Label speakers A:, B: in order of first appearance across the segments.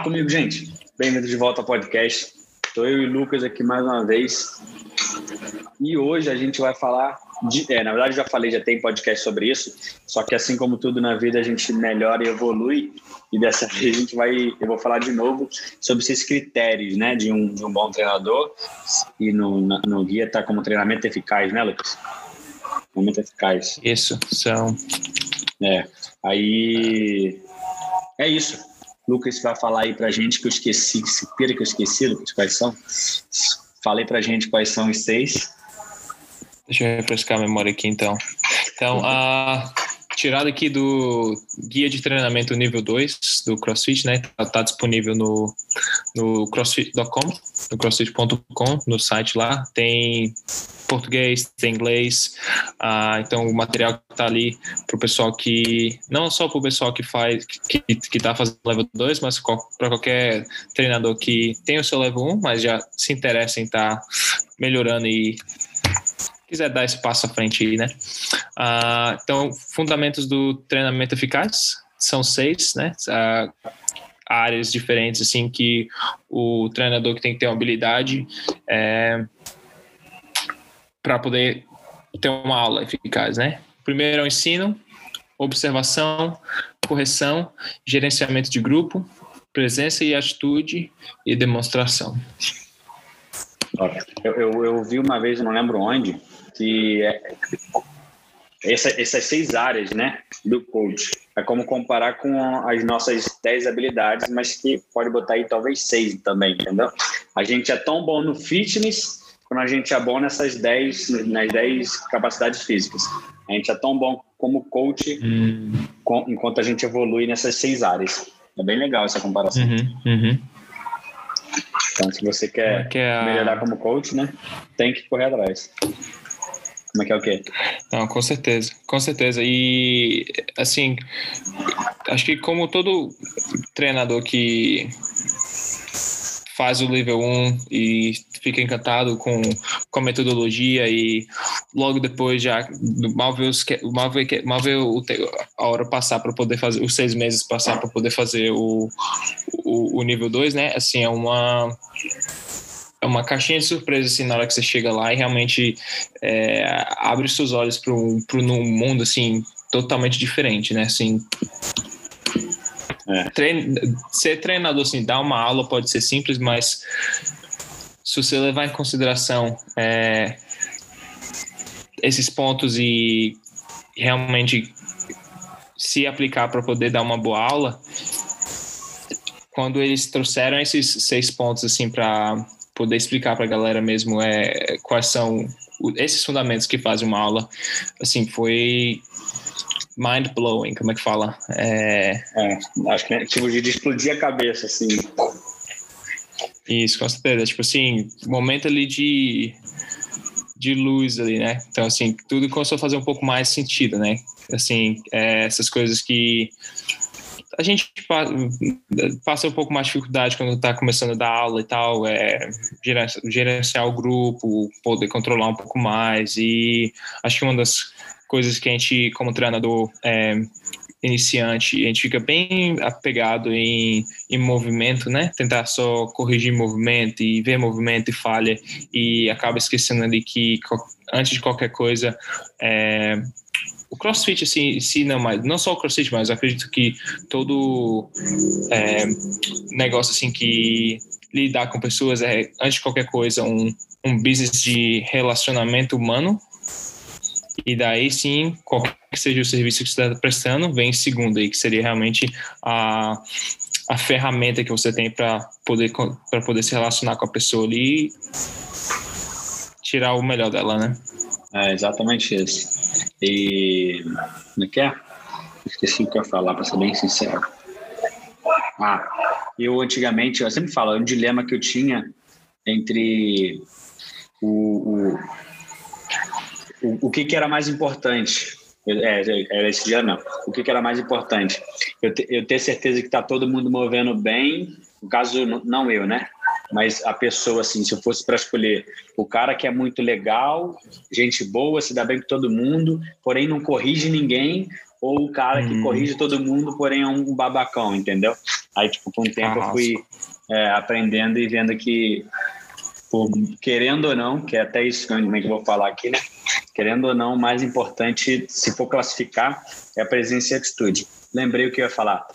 A: Fala comigo, gente. Bem-vindo de volta ao podcast. Estou eu e o Lucas aqui mais uma vez. E hoje a gente vai falar de. É, na verdade, já falei, já tem podcast sobre isso. Só que assim como tudo na vida, a gente melhora e evolui. E dessa vez a gente vai. Eu vou falar de novo sobre esses critérios, né? De um, de um bom treinador. E no, no guia está como treinamento eficaz, né, Lucas? Treinamento eficaz.
B: Isso, são.
A: É. Aí. É isso. Lucas vai falar aí pra gente que eu esqueci, se pira que eu esqueci, Lucas, quais são? Falei pra gente quais são os seis.
B: Deixa eu refrescar a memória aqui então. Então, a tirada aqui do guia de treinamento nível 2 do CrossFit, né? Tá, tá disponível no, no crossfit.com, no crossfit.com, no site lá. Tem português, tem inglês. Ah, então, o material que tá ali pro pessoal que. Não só pro pessoal que faz, que, que tá fazendo level 2, mas para qualquer treinador que tem o seu level 1, mas já se interessa em estar tá melhorando e quiser dar esse passo à frente aí, né? Ah, então, fundamentos do treinamento eficaz são seis, né? Ah, áreas diferentes, assim, que o treinador que tem que ter uma habilidade é, para poder ter uma aula eficaz, né? Primeiro é o ensino, observação, correção, gerenciamento de grupo, presença e atitude e demonstração.
A: Eu, eu, eu vi uma vez, não lembro onde, que é, essa, essas seis áreas né, do coach é como comparar com as nossas dez habilidades, mas que pode botar aí talvez seis também, entendeu? A gente é tão bom no fitness quando a gente é bom nessas dez, nas dez capacidades físicas. A gente é tão bom como coach hum. com, enquanto a gente evolui nessas seis áreas. É bem legal essa comparação.
B: Uhum, uhum.
A: Então, se você quer, quer a... melhorar como coach, né, tem que correr atrás. Como é que é o quê?
B: Não, com certeza, com certeza. E, assim, acho que como todo treinador que faz o nível 1 e fica encantado com, com a metodologia e logo depois já mal vê, os, mal vê, mal vê o, a hora passar para poder fazer, os seis meses passar para poder fazer o, o, o nível 2, né? Assim, é uma é uma caixinha de surpresa assim na hora que você chega lá e realmente é, abre seus olhos para um mundo assim totalmente diferente, né? Assim, é. trein, ser treinador assim, dar uma aula pode ser simples, mas se você levar em consideração é, esses pontos e realmente se aplicar para poder dar uma boa aula, quando eles trouxeram esses seis pontos assim para poder explicar para a galera mesmo é, quais são esses fundamentos que fazem uma aula, assim, foi mind blowing, como é que fala?
A: É, é acho que é tipo de explodir a cabeça, assim.
B: Isso, com certeza. Tipo assim, momento ali de, de luz ali, né? Então, assim, tudo começou a fazer um pouco mais sentido, né? Assim, é, essas coisas que a gente passa um pouco mais de dificuldade quando está começando a dar aula e tal, é gerenciar o grupo, poder controlar um pouco mais. E acho que uma das coisas que a gente, como treinador é, iniciante, a gente fica bem apegado em, em movimento, né? Tentar só corrigir movimento e ver movimento e falha, e acaba esquecendo ali que antes de qualquer coisa. É, o CrossFit assim, ensina mais, não só o CrossFit, mas acredito que todo é, negócio assim que lidar com pessoas é, antes de qualquer coisa, um, um business de relacionamento humano. E daí sim, qualquer que seja o serviço que você está prestando, vem em segundo aí, que seria realmente a, a ferramenta que você tem para poder, poder se relacionar com a pessoa ali e tirar o melhor dela, né?
A: É exatamente isso. E. Como é que é? Esqueci o que eu ia falar, para ser bem sincero. Ah, eu antigamente, eu sempre falo, é um dilema que eu tinha entre o, o, o, que, que era mais importante. É, era esse dia não. O que, que era mais importante? Eu, te, eu ter certeza que está todo mundo movendo bem, no caso, não eu, né? Mas a pessoa, assim, se eu fosse para escolher o cara que é muito legal, gente boa, se dá bem com todo mundo, porém não corrige ninguém, ou o cara que hum. corrige todo mundo, porém é um babacão, entendeu? Aí, tipo, com o tempo eu fui é, aprendendo e vendo que, por, querendo ou não, que é até isso que eu vou falar aqui, né? Querendo ou não, o mais importante, se for classificar, é a presença e atitude. Lembrei o que eu ia falar.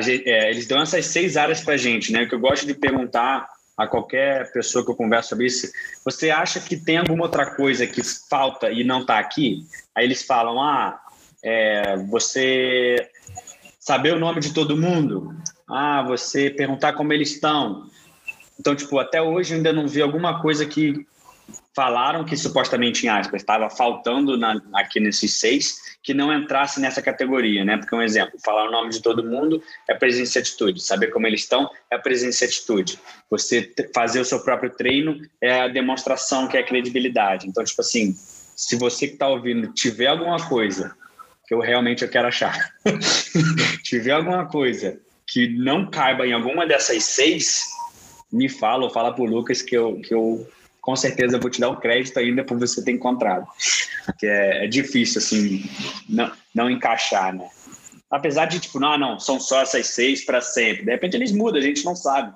A: Gente, é, eles dão essas seis áreas para gente, né? Que eu gosto de perguntar a qualquer pessoa que eu converso sobre isso, você acha que tem alguma outra coisa que falta e não está aqui? Aí eles falam, ah, é, você saber o nome de todo mundo, ah, você perguntar como eles estão. Então, tipo, até hoje eu ainda não vi alguma coisa que falaram que supostamente em aspas estava faltando na, aqui nesses seis que não entrasse nessa categoria, né? Porque um exemplo, falar o nome de todo mundo é presença e atitude, saber como eles estão é presença e atitude. Você fazer o seu próprio treino é a demonstração que é a credibilidade. Então, tipo assim, se você que está ouvindo tiver alguma coisa que eu realmente eu quero achar, tiver alguma coisa que não caiba em alguma dessas seis, me fala ou fala pro Lucas que eu, que eu com certeza vou te dar o crédito ainda por você ter encontrado. Porque é, é difícil, assim, não, não encaixar, né? Apesar de, tipo, não, não, são só essas seis para sempre. De repente eles mudam, a gente não sabe.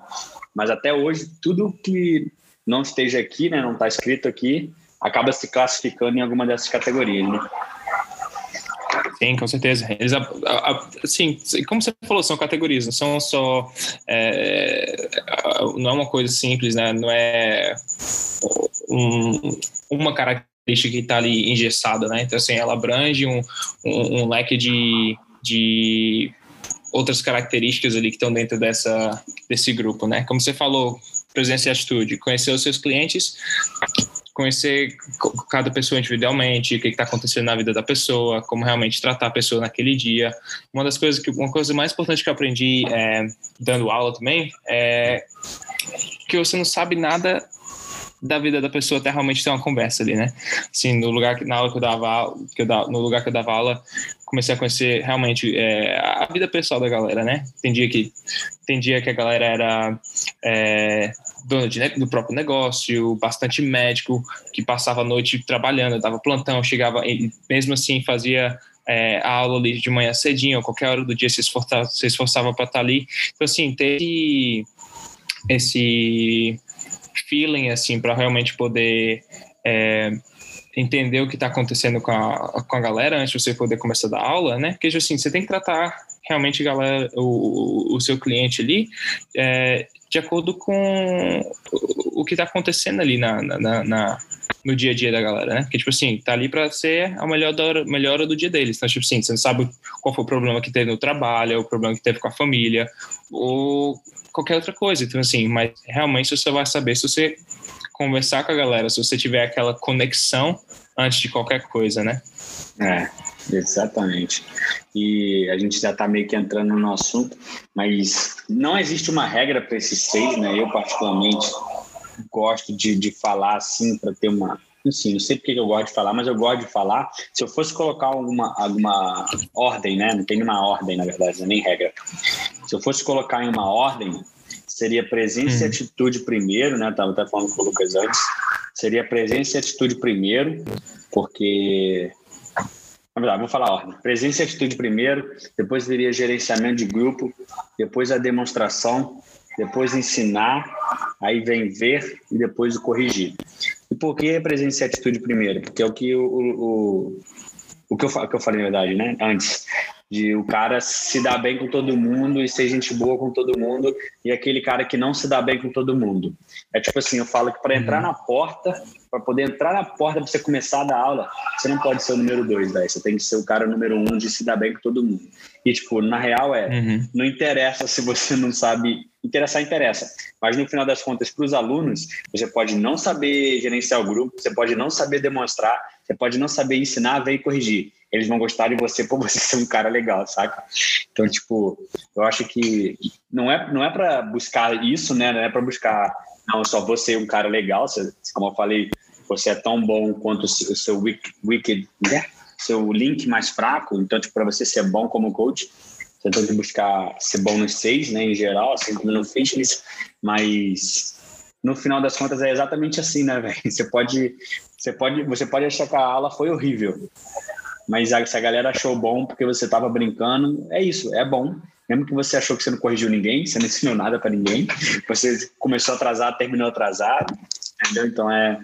A: Mas até hoje, tudo que não esteja aqui, né, não está escrito aqui, acaba se classificando em alguma dessas categorias, né?
B: Sim, com certeza. Eles, assim, como você falou, são categorias, não são só. É, não é uma coisa simples, né? Não é um, uma característica que está ali engessada, né? Então, assim, ela abrange um, um, um leque de, de outras características ali que estão dentro dessa, desse grupo, né? Como você falou, presença e atitude, conhecer os seus clientes, conhecer cada pessoa individualmente, o que está acontecendo na vida da pessoa, como realmente tratar a pessoa naquele dia. Uma das coisas que uma coisa mais importante que eu aprendi é, dando aula também é que você não sabe nada da vida da pessoa até realmente ter uma conversa ali, né? Assim, no lugar que na aula que eu dava, que eu dava, no lugar que eu dava aula, comecei a conhecer realmente é, a vida pessoal da galera, né? Entendia que entendia que a galera era é, dona de, do próprio negócio, bastante médico que passava a noite trabalhando, dava plantão, chegava e mesmo assim fazia é, a aula ali de manhã cedinho, ou qualquer hora do dia se esforçava, se esforçava para estar tá ali. Então assim, ter esse feeling assim para realmente poder é, entender o que está acontecendo com a, com a galera antes de você poder começar a dar aula, né? Porque assim, você tem que tratar realmente galera, o, o seu cliente ali é, de acordo com o que está acontecendo ali na, na, na, no dia a dia da galera, né? Porque, tipo assim, tá ali para ser a melhor hora, melhor hora do dia deles. Então, tipo assim, você não sabe qual foi o problema que teve no trabalho, o problema que teve com a família, ou qualquer outra coisa. Então, assim, mas realmente você vai saber se você conversar com a galera, se você tiver aquela conexão antes de qualquer coisa, né?
A: É, exatamente. E a gente já está meio que entrando no assunto, mas não existe uma regra para esses seis, né? Eu, particularmente, gosto de, de falar assim para ter uma. Enfim, não sei porque eu gosto de falar, mas eu gosto de falar. Se eu fosse colocar alguma, alguma ordem, né? Não tem uma ordem, na verdade, nem regra. Se eu fosse colocar em uma ordem, seria presença hum. e atitude primeiro, né? Estava até falando com o Lucas antes. Seria presença e atitude primeiro, porque. Na verdade, vou falar a ordem. Presença e atitude primeiro, depois viria gerenciamento de grupo, depois a demonstração, depois ensinar, aí vem ver e depois o corrigir. E por que presença e atitude primeiro? Porque é o que o, o, o que, eu, que eu falei, na verdade, né? Antes de o cara se dar bem com todo mundo e ser gente boa com todo mundo e aquele cara que não se dá bem com todo mundo. É tipo assim, eu falo que para entrar uhum. na porta, para poder entrar na porta para você começar a dar aula, você não pode ser o número dois, velho. Você tem que ser o cara número um de se dar bem com todo mundo. E tipo, na real é, uhum. não interessa se você não sabe interessar interessa. Mas no final das contas, para os alunos, você pode não saber gerenciar o grupo, você pode não saber demonstrar, você pode não saber ensinar, ver e corrigir eles vão gostar de você por você ser um cara legal, saca? Então, tipo, eu acho que não é, não é para buscar isso, né? Não é para buscar, não, só você um cara legal, você, como eu falei, você é tão bom quanto o seu wicked, né? Seu link mais fraco, então, tipo, para você ser bom como coach, você tem que buscar ser bom nos seis, né, em geral, assim como no fitness, mas no final das contas é exatamente assim, né, velho? Você pode, você pode, você pode achar que a aula foi horrível, mas se a galera achou bom porque você estava brincando, é isso, é bom. Mesmo que você achou que você não corrigiu ninguém, você não ensinou nada para ninguém, você começou atrasado, terminou atrasado, entendeu? Então é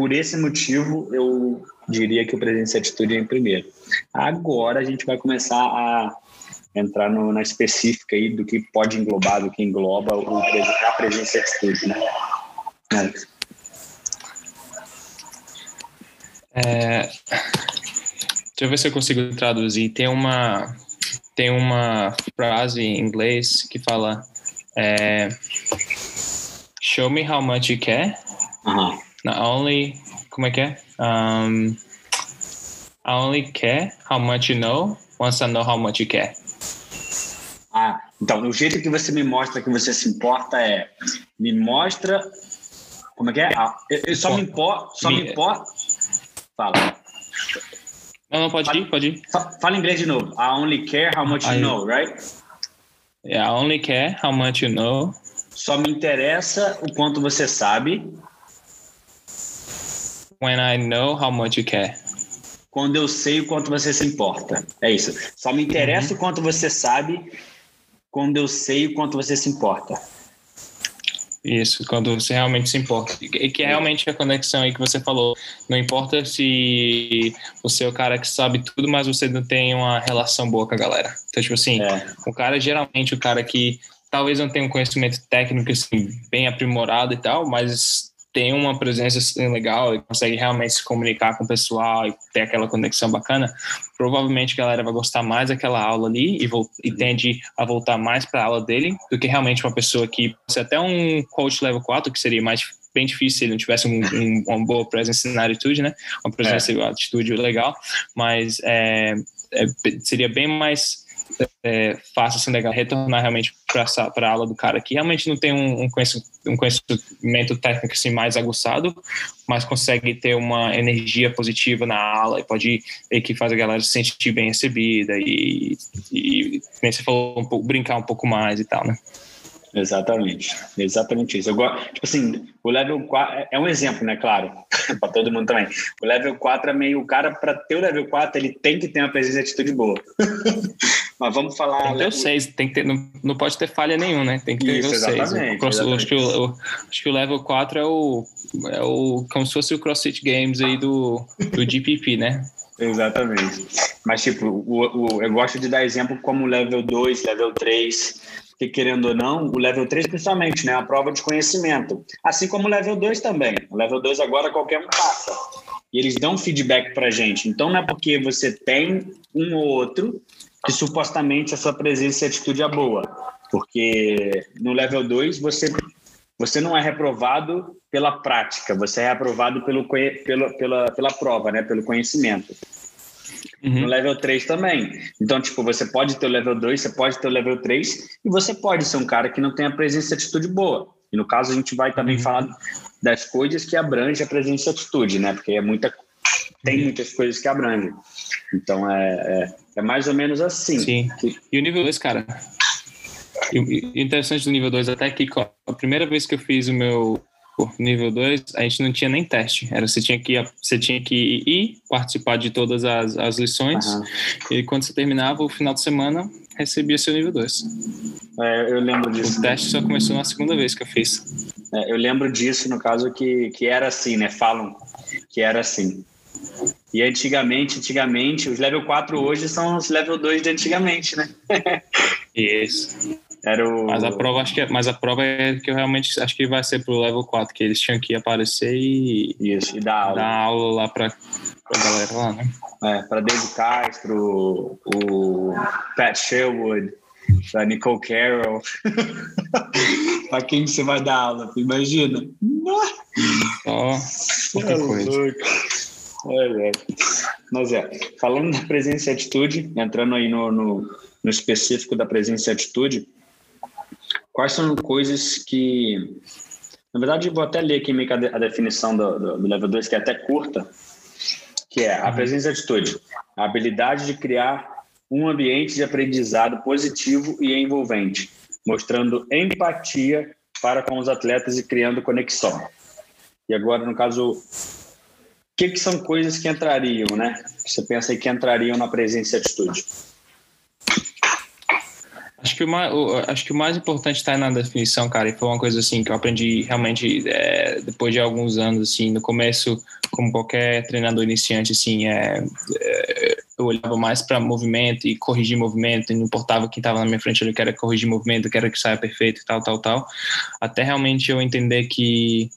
A: por esse motivo eu diria que o presença e atitude é em primeiro. Agora a gente vai começar a entrar no, na específica aí do que pode englobar, do que engloba o, a presença e atitude, né? Alex.
B: É, deixa eu ver se eu consigo traduzir. Tem uma tem uma frase em inglês que fala é, Show me how much you care.
A: Uh -huh.
B: Not only como é que é? Um, I only care how much you know once I know how much you care.
A: Ah, então o jeito que você me mostra que você se importa é me mostra como é que é? Ah, eu, eu só me importo, só me, me importa. Fala.
B: Não, não, pode fala, ir, pode ir.
A: Fala inglês de novo. I only care how much I, you know, right?
B: Yeah, I only care how much you know.
A: Só me interessa o quanto você sabe.
B: When I know how much you care.
A: Quando eu sei o quanto você se importa. É isso. Só me interessa uhum. o quanto você sabe quando eu sei o quanto você se importa.
B: Isso, quando você realmente se importa. E que é realmente a conexão aí que você falou. Não importa se você é o cara que sabe tudo, mas você não tem uma relação boa com a galera. Então, tipo assim, é. o cara geralmente o cara que talvez não tenha um conhecimento técnico assim, bem aprimorado e tal, mas tem uma presença assim, legal e consegue realmente se comunicar com o pessoal e ter aquela conexão bacana, provavelmente a galera vai gostar mais daquela aula ali e, e tende a voltar mais para a aula dele do que realmente uma pessoa que, se até um coach level 4, que seria mais bem difícil se ele não tivesse um, um, uma boa presença na atitude, né? Uma presença é. atitude legal, mas é, é, seria bem mais é, fácil assim, legal, retornar realmente para a aula do cara que realmente não tem um, um, conhecimento, técnico assim, mais aguçado, mas consegue ter uma energia positiva na aula e pode e que faz a galera se sentir bem recebida e, e nem você falou, um pouco, brincar um pouco mais e tal, né?
A: Exatamente, exatamente isso. Eu gosto, tipo assim, o level 4 é um exemplo, né? Claro, para todo mundo também. O level 4 é meio o cara, para ter o level 4, ele tem que ter uma presença de atitude boa. Mas vamos falar.
B: Tem que ter o 6, tem que ter, não, não pode ter falha nenhuma, né? Tem que ter Isso, o 6. Exatamente, Acho, que o, o, acho que o level 4 é o, é o. como se fosse o CrossFit Games aí do, do GPP, né?
A: Exatamente. Mas, tipo, o, o, eu gosto de dar exemplo como level 2, level 3, que querendo ou não, o level 3 principalmente, né? A prova de conhecimento. Assim como o level 2 também. O level 2 agora qualquer um passa. E eles dão feedback pra gente. Então não é porque você tem um ou outro que supostamente a sua presença e atitude é boa. Porque no level 2 você, você não é reprovado pela prática, você é reprovado pelo, pelo, pela, pela prova, né? pelo conhecimento. Uhum. No level 3 também. Então, tipo, você pode ter o level 2, você pode ter o level 3, e você pode ser um cara que não tem a presença e atitude boa. E no caso, a gente vai também uhum. falar das coisas que abrange a presença e atitude, né? Porque é muita, tem muitas coisas que abrangem. Então, é, é, é mais ou menos assim.
B: Sim. E o nível 2, cara, e interessante do nível 2 até que a primeira vez que eu fiz o meu nível 2, a gente não tinha nem teste. Era você tinha que você tinha que ir participar de todas as, as lições uhum. e quando você terminava o final de semana, recebia seu nível 2.
A: É, eu lembro disso.
B: O teste só começou na segunda vez que eu fiz.
A: É, eu lembro disso no caso que, que era assim, né? Falam que era assim. E antigamente, antigamente, os level 4 hoje são os level 2 de antigamente, né?
B: Isso. Era o... Mas a prova acho que é, mas a prova é que eu realmente acho que vai ser pro level 4, que eles tinham que aparecer e,
A: Isso, e dar aula.
B: Dar aula lá pra, pra galera lá, né?
A: É, pra David Castro, o Pat Sherwood, pra Nicole Carroll. pra quem você vai dar aula? Imagina.
B: Só é coisa.
A: É, é. Mas é, falando da presença e atitude, entrando aí no, no, no específico da presença e atitude, quais são coisas que. Na verdade, vou até ler aqui meio que a, definição do, do, do level 2, que é até curta, que é a uhum. presença e atitude, a habilidade de criar um ambiente de aprendizado positivo e envolvente, mostrando empatia para com os atletas e criando conexão. E agora, no caso, que, que são coisas que entrariam, né? Você pensa que entrariam na presença e atitude?
B: Acho que, o mais, acho que o mais importante está na definição, cara, e foi uma coisa assim que eu aprendi realmente é, depois de alguns anos, assim, no começo, como qualquer treinador iniciante, assim, é, é eu olhava mais para movimento e corrigir movimento, e não importava quem estava na minha frente, eu queria corrigir movimento, eu queria que saia perfeito e tal, tal, tal, até realmente eu entender que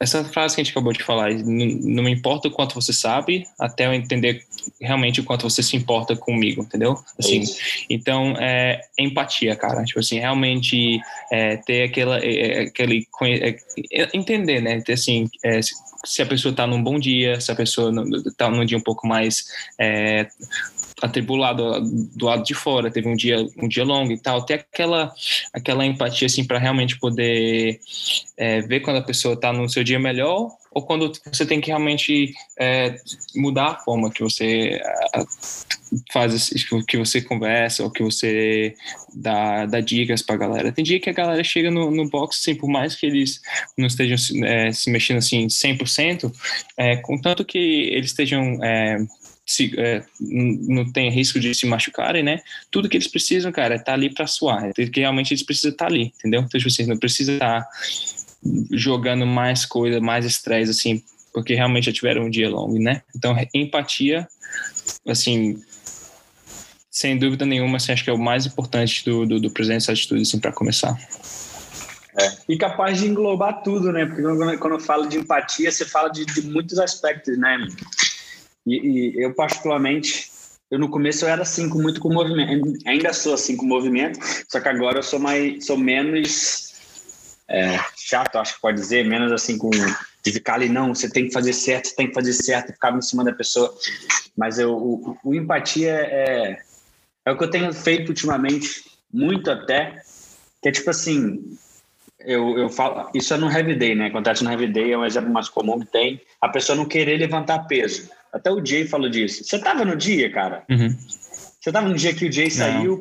B: essa frase que a gente acabou de falar, não, não me importa o quanto você sabe, até eu entender realmente o quanto você se importa comigo, entendeu? Assim, então, é, empatia, cara. Tipo assim, realmente é, ter aquela, é, é aquele, é, entender, né? Ter assim, é, se a pessoa está num bom dia, se a pessoa está num dia um pouco mais é, atribulado do lado de fora, teve um dia um dia longo e tal, ter aquela aquela empatia assim para realmente poder é, ver quando a pessoa está no seu dia melhor ou quando você tem que realmente é, mudar a forma que você faz que você conversa ou que você dá, dá dicas para a galera. Tem dia que a galera chega no, no box, assim, por mais que eles não estejam é, se mexendo assim 100%, é, contanto que eles estejam é, se, é, não tem risco de se machucarem, né? Tudo que eles precisam, cara, é estar tá ali para suar. É que realmente eles precisam estar tá ali, entendeu? Então, tipo assim, não precisa estar tá jogando mais coisa, mais estresse, assim, porque realmente já tiveram um dia longo, né? Então, empatia, assim, sem dúvida nenhuma, assim, acho que é o mais importante do, do, do presença atitude, assim, para começar.
A: É. E capaz de englobar tudo, né? Porque quando, quando eu falo de empatia, você fala de, de muitos aspectos, né? E, e, eu, particularmente, eu no começo eu era assim, com muito com movimento. Ainda sou assim com movimento, só que agora eu sou mais, sou menos é, chato, acho que pode dizer, menos assim com de ficar ali, não, você tem que fazer certo, você tem que fazer certo, e ficar em cima da pessoa. Mas eu, o, o empatia é, é o que eu tenho feito ultimamente, muito até, que é tipo assim, eu, eu falo, isso é no heavy day, né? Acontece no heavy day, é um exemplo mais comum que tem, a pessoa não querer levantar peso. Até o Jay falou disso. Você estava no dia, cara?
B: Uhum.
A: Você estava no dia que o Jay saiu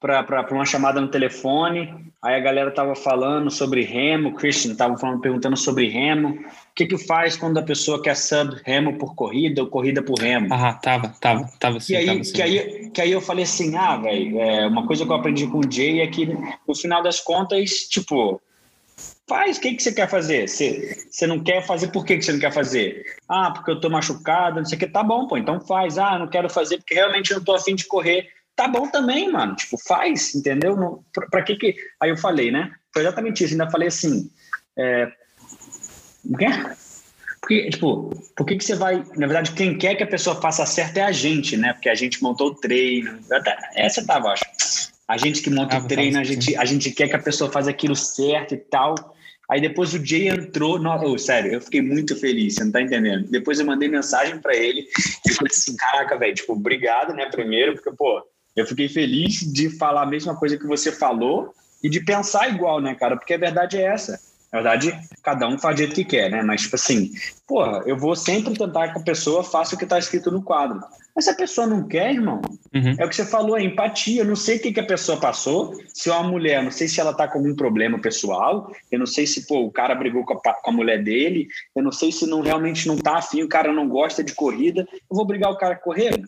A: para uma chamada no telefone, aí a galera tava falando sobre remo, o Christian tava falando, perguntando sobre remo. O que que faz quando a pessoa quer sub remo por corrida ou corrida por remo?
B: Ah, tava, tava, tava sim,
A: que aí,
B: tava sim.
A: Que aí, que aí eu falei assim, ah, velho, é, uma coisa que eu aprendi com o Jay é que no final das contas, tipo, Faz, o que, que você quer fazer? Você, você não quer fazer, por que, que você não quer fazer? Ah, porque eu tô machucado, não sei o que. Tá bom, pô, então faz. Ah, não quero fazer porque realmente não tô afim de correr. Tá bom também, mano. Tipo, faz, entendeu? Não, pra, pra que que... Aí eu falei, né? Foi exatamente isso. Ainda falei assim, é... O quê? Porque, tipo, por que, que você vai. Na verdade, quem quer que a pessoa faça certo é a gente, né? Porque a gente montou o treino. Essa tava, acho. A gente que monta o treino, a gente, a gente quer que a pessoa faça aquilo certo e tal. Aí depois o Jay entrou, no, oh, sério, eu fiquei muito feliz, você não tá entendendo. Depois eu mandei mensagem para ele e falei assim, caraca, velho, tipo, obrigado, né, primeiro, porque, pô, eu fiquei feliz de falar a mesma coisa que você falou e de pensar igual, né, cara, porque a verdade é essa. Na verdade, cada um faz do jeito que quer, né? Mas, tipo assim, porra, eu vou sempre tentar que a pessoa faça o que tá escrito no quadro. Mas se a pessoa não quer, irmão, uhum. é o que você falou, é empatia. Eu não sei o que, que a pessoa passou. Se é uma mulher, não sei se ela tá com algum problema pessoal. Eu não sei se, pô, o cara brigou com a, com a mulher dele. Eu não sei se não realmente não tá afim, o cara não gosta de corrida. Eu vou brigar o cara a correr?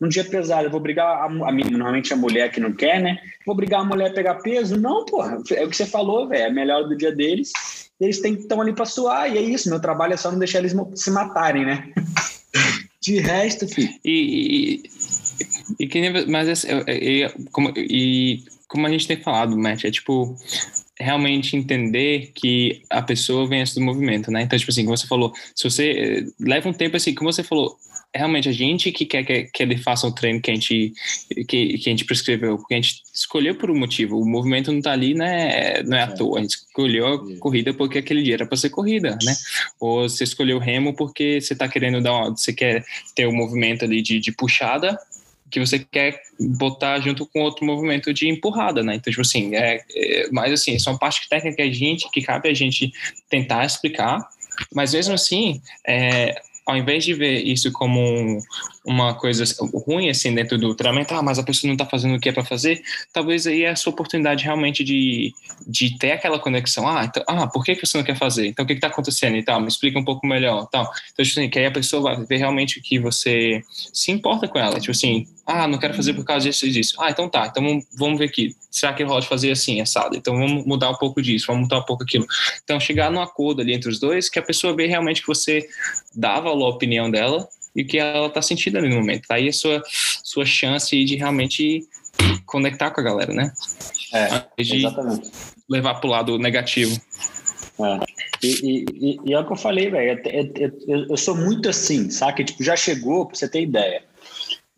A: Um dia pesado, eu vou brigar a, a, normalmente a mulher que não quer, né? Vou brigar a mulher a pegar peso? Não, porra. É o que você falou, velho. É melhor do dia deles. Eles têm que estar ali para suar. E é isso. Meu trabalho é só não deixar eles se matarem, né? De resto, filho.
B: E, e, e que mas é, é, é, como, e como a gente tem falado, Matt, é tipo realmente entender que a pessoa vem do movimento, né? Então, tipo assim, como você falou, se você eh, leva um tempo assim, como você falou, realmente a gente que quer que, que ele faça um treino que a gente que, que a gente prescreveu, porque a gente escolheu por um motivo. O movimento não está ali, né? Não é à é. toa. A gente escolheu a corrida porque aquele dia era para ser corrida, né? Ou você escolheu o remo porque você está querendo dar, uma, você quer ter o um movimento ali de, de puxada que você quer botar junto com outro movimento de empurrada, né? Então, tipo assim, é, é mas assim, são partes técnicas que a gente, que cabe a gente tentar explicar, mas mesmo assim, é, ao invés de ver isso como uma coisa ruim assim dentro do treinamento, ah, mas a pessoa não está fazendo o que é para fazer, talvez aí é a sua oportunidade realmente de, de ter aquela conexão. Ah, então, ah, por que, você não quer fazer? Então o que está acontecendo e tal? Me explica um pouco melhor, tal. Então tipo assim, que aí a pessoa vai ver realmente que você se importa com ela, tipo assim, ah, não quero fazer por causa disso e disso. Ah, então tá, então vamos ver aqui. Será que rola de fazer assim, assado? Então vamos mudar um pouco disso, vamos mudar um pouco aquilo. Então chegar num acordo ali entre os dois, que a pessoa vê realmente que você dá valor à opinião dela e que ela está sentindo ali no momento. Tá aí a sua, sua chance de realmente conectar com a galera, né?
A: É, exatamente.
B: Levar para o lado negativo.
A: É. E, e, e, é o que eu falei, velho. Eu, eu, eu, sou muito assim, saca? Tipo, já chegou, pra você ter ideia.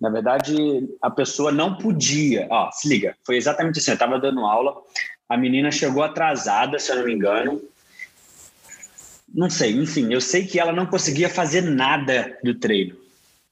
A: Na verdade, a pessoa não podia. Ó, se liga, foi exatamente assim. Eu tava dando aula, a menina chegou atrasada, se eu não me engano, não sei, enfim, eu sei que ela não conseguia fazer nada do treino,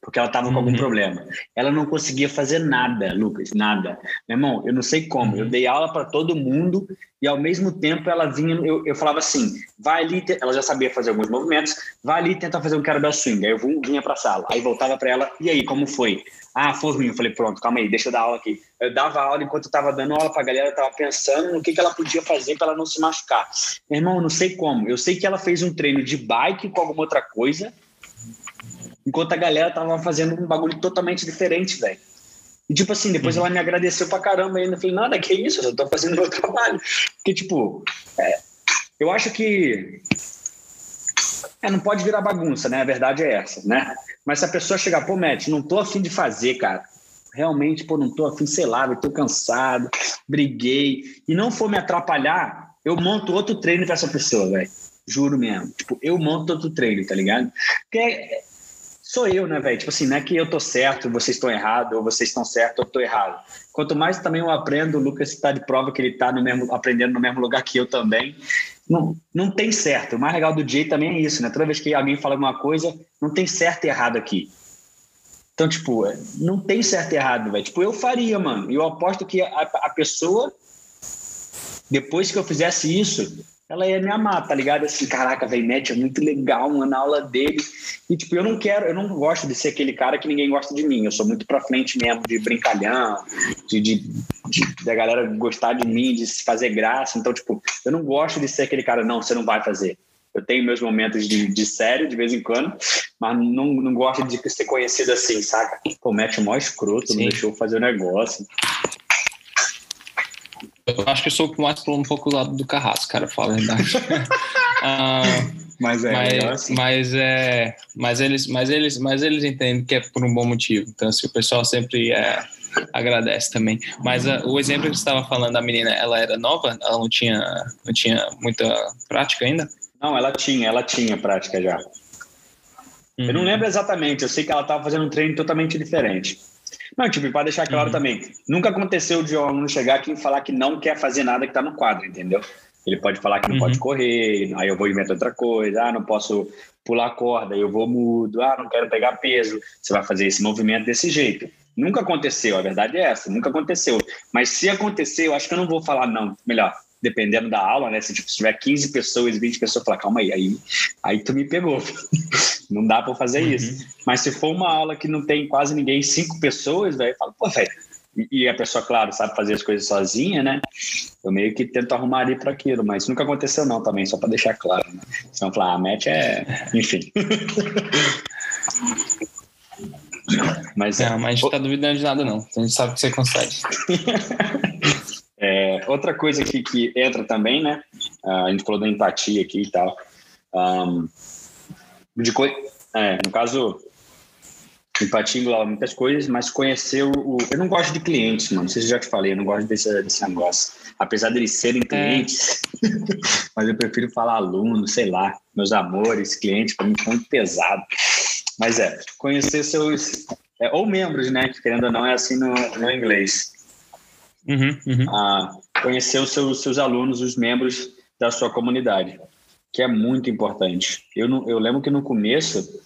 A: porque ela estava com algum uhum. problema. Ela não conseguia fazer nada, Lucas, nada. Meu irmão, eu não sei como. Eu uhum. dei aula para todo mundo e ao mesmo tempo ela vinha, eu, eu falava assim, vai ali, ela já sabia fazer alguns movimentos, vai ali tentar fazer um kettlebell swing. Aí eu vinha para a sala, aí voltava para ela, e aí, como foi? Ah, foi ruim. Eu falei, pronto, calma aí, deixa eu dar aula aqui. Eu dava aula enquanto eu estava dando aula para a galera, eu estava pensando no que, que ela podia fazer para ela não se machucar. Meu irmão, eu não sei como. Eu sei que ela fez um treino de bike com alguma outra coisa, enquanto a galera estava fazendo um bagulho totalmente diferente, velho. E tipo assim, depois uhum. ela me agradeceu pra caramba ainda. Eu falei, nada, que isso, eu tô fazendo meu trabalho. Porque, tipo, é, eu acho que. É, não pode virar bagunça, né? A verdade é essa, né? Mas se a pessoa chegar, pô, Matt, não tô afim de fazer, cara. Realmente, pô, não tô afim, sei lá, eu tô cansado, briguei. E não for me atrapalhar, eu monto outro treino para essa pessoa, velho. Juro mesmo. Tipo, eu monto outro treino, tá ligado? Porque sou eu, né, velho? Tipo assim, não é que eu tô certo, vocês estão errados, ou vocês estão certos, eu tô errado. Quanto mais também eu aprendo, o Lucas está de prova que ele está no mesmo, aprendendo no mesmo lugar que eu também. Não, não tem certo. O mais legal do Jay também é isso, né? Toda vez que alguém fala alguma coisa, não tem certo e errado aqui. Então, tipo, é, não tem certo e errado, velho. Tipo, eu faria, mano. Eu aposto que a, a pessoa, depois que eu fizesse isso, ela ia me amar, tá ligado? Assim, caraca, velho, Matt é muito legal, mano, na aula dele. E, tipo, eu não quero, eu não gosto de ser aquele cara que ninguém gosta de mim. Eu sou muito pra frente mesmo, de brincalhão, de, de, de da galera gostar de mim, de se fazer graça. Então, tipo, eu não gosto de ser aquele cara, não, você não vai fazer. Eu tenho meus momentos de, de sério, de vez em quando, mas não, não gosto de ser conhecido assim, saca? Pô, o Matt é mó escroto, Sim. não deixou fazer o negócio.
B: Eu acho que eu sou mais por um pouco do lado do carrasco, cara, fala a verdade. ah, mas é, mas, assim. mas, é, mas eles, mas eles, mas eles entendem que é por um bom motivo. Então, se assim, o pessoal sempre é, agradece também. Mas uh, o exemplo que você estava falando da menina, ela era nova? Ela não tinha, não tinha muita prática ainda?
A: Não, ela tinha, ela tinha prática já. Uhum. Eu não uhum. lembro exatamente. Eu sei que ela estava fazendo um treino totalmente diferente. Não, tipo, para deixar claro uhum. também, nunca aconteceu de um aluno chegar aqui e falar que não quer fazer nada que está no quadro, entendeu? Ele pode falar que não uhum. pode correr, aí eu vou inventar outra coisa, ah, não posso pular corda, eu vou mudo, ah, não quero pegar peso. Você vai fazer esse movimento desse jeito. Nunca aconteceu, a verdade é essa, nunca aconteceu. Mas se acontecer, eu acho que eu não vou falar não. Melhor, dependendo da aula, né? Se, tipo, se tiver 15 pessoas, 20 pessoas, falar, calma aí, aí, aí tu me pegou. não dá para fazer uhum. isso. Mas se for uma aula que não tem quase ninguém, cinco pessoas, velho, fala, pô, velho. E a pessoa, claro, sabe fazer as coisas sozinha, né? Eu meio que tento arrumar ali para aquilo, mas nunca aconteceu não também, só para deixar claro. Né? Senão falar, a ah, match é. Enfim.
B: mas, é, mas não tá duvidando de nada, não. A gente sabe que você consegue.
A: É, outra coisa que, que entra também, né? Uh, a gente falou da empatia aqui e tal. Um, de co é, no caso, empatia engloba muitas coisas, mas conhecer o, Eu não gosto de clientes, mano. Não sei se já te falei, eu não gosto desse, desse negócio. Apesar de eles serem é. clientes, é. mas eu prefiro falar aluno, sei lá, meus amores, clientes, para mim é muito pesado. Mas é, conhecer seus. É, ou membros, né? Que querendo ou não é assim no, no inglês.
B: Uhum, uhum.
A: Ah, conhecer os seus, seus alunos, os membros da sua comunidade, que é muito importante. Eu, não, eu lembro que no começo,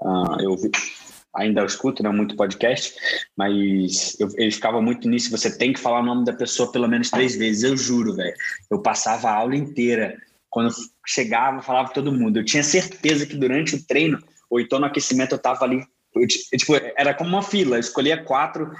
A: ah, eu ainda escuto né, muito podcast, mas eu, ele ficava muito nisso. Você tem que falar o nome da pessoa pelo menos três vezes. Eu juro, velho. Eu passava a aula inteira. Quando chegava, falava todo mundo. Eu tinha certeza que durante o treino ou então no aquecimento eu tava ali, eu, tipo, era como uma fila, eu escolhia quatro,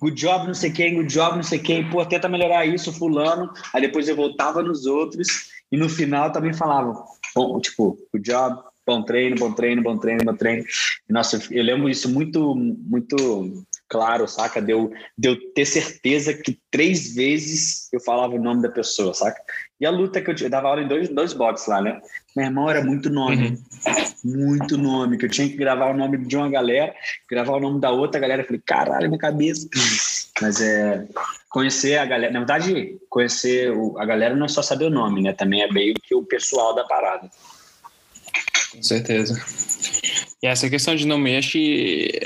A: good job não sei quem, good job não sei quem, pô, tenta melhorar isso, fulano, aí depois eu voltava nos outros, e no final também falava, bom, tipo, good job, bom treino, bom treino, bom treino, bom treino. Nossa, eu lembro isso muito, muito claro, saca? Deu, deu ter certeza que três vezes eu falava o nome da pessoa, saca? E a luta que eu, eu dava aula em dois, dois boxes lá, né? Meu irmão era muito nome, uhum. muito nome, que eu tinha que gravar o nome de uma galera, gravar o nome da outra galera. Eu falei, caralho, minha cabeça. Mas é conhecer a galera, na verdade, conhecer a galera não é só saber o nome, né? Também é meio que o pessoal da parada.
B: Com certeza. E essa questão de nome, acho que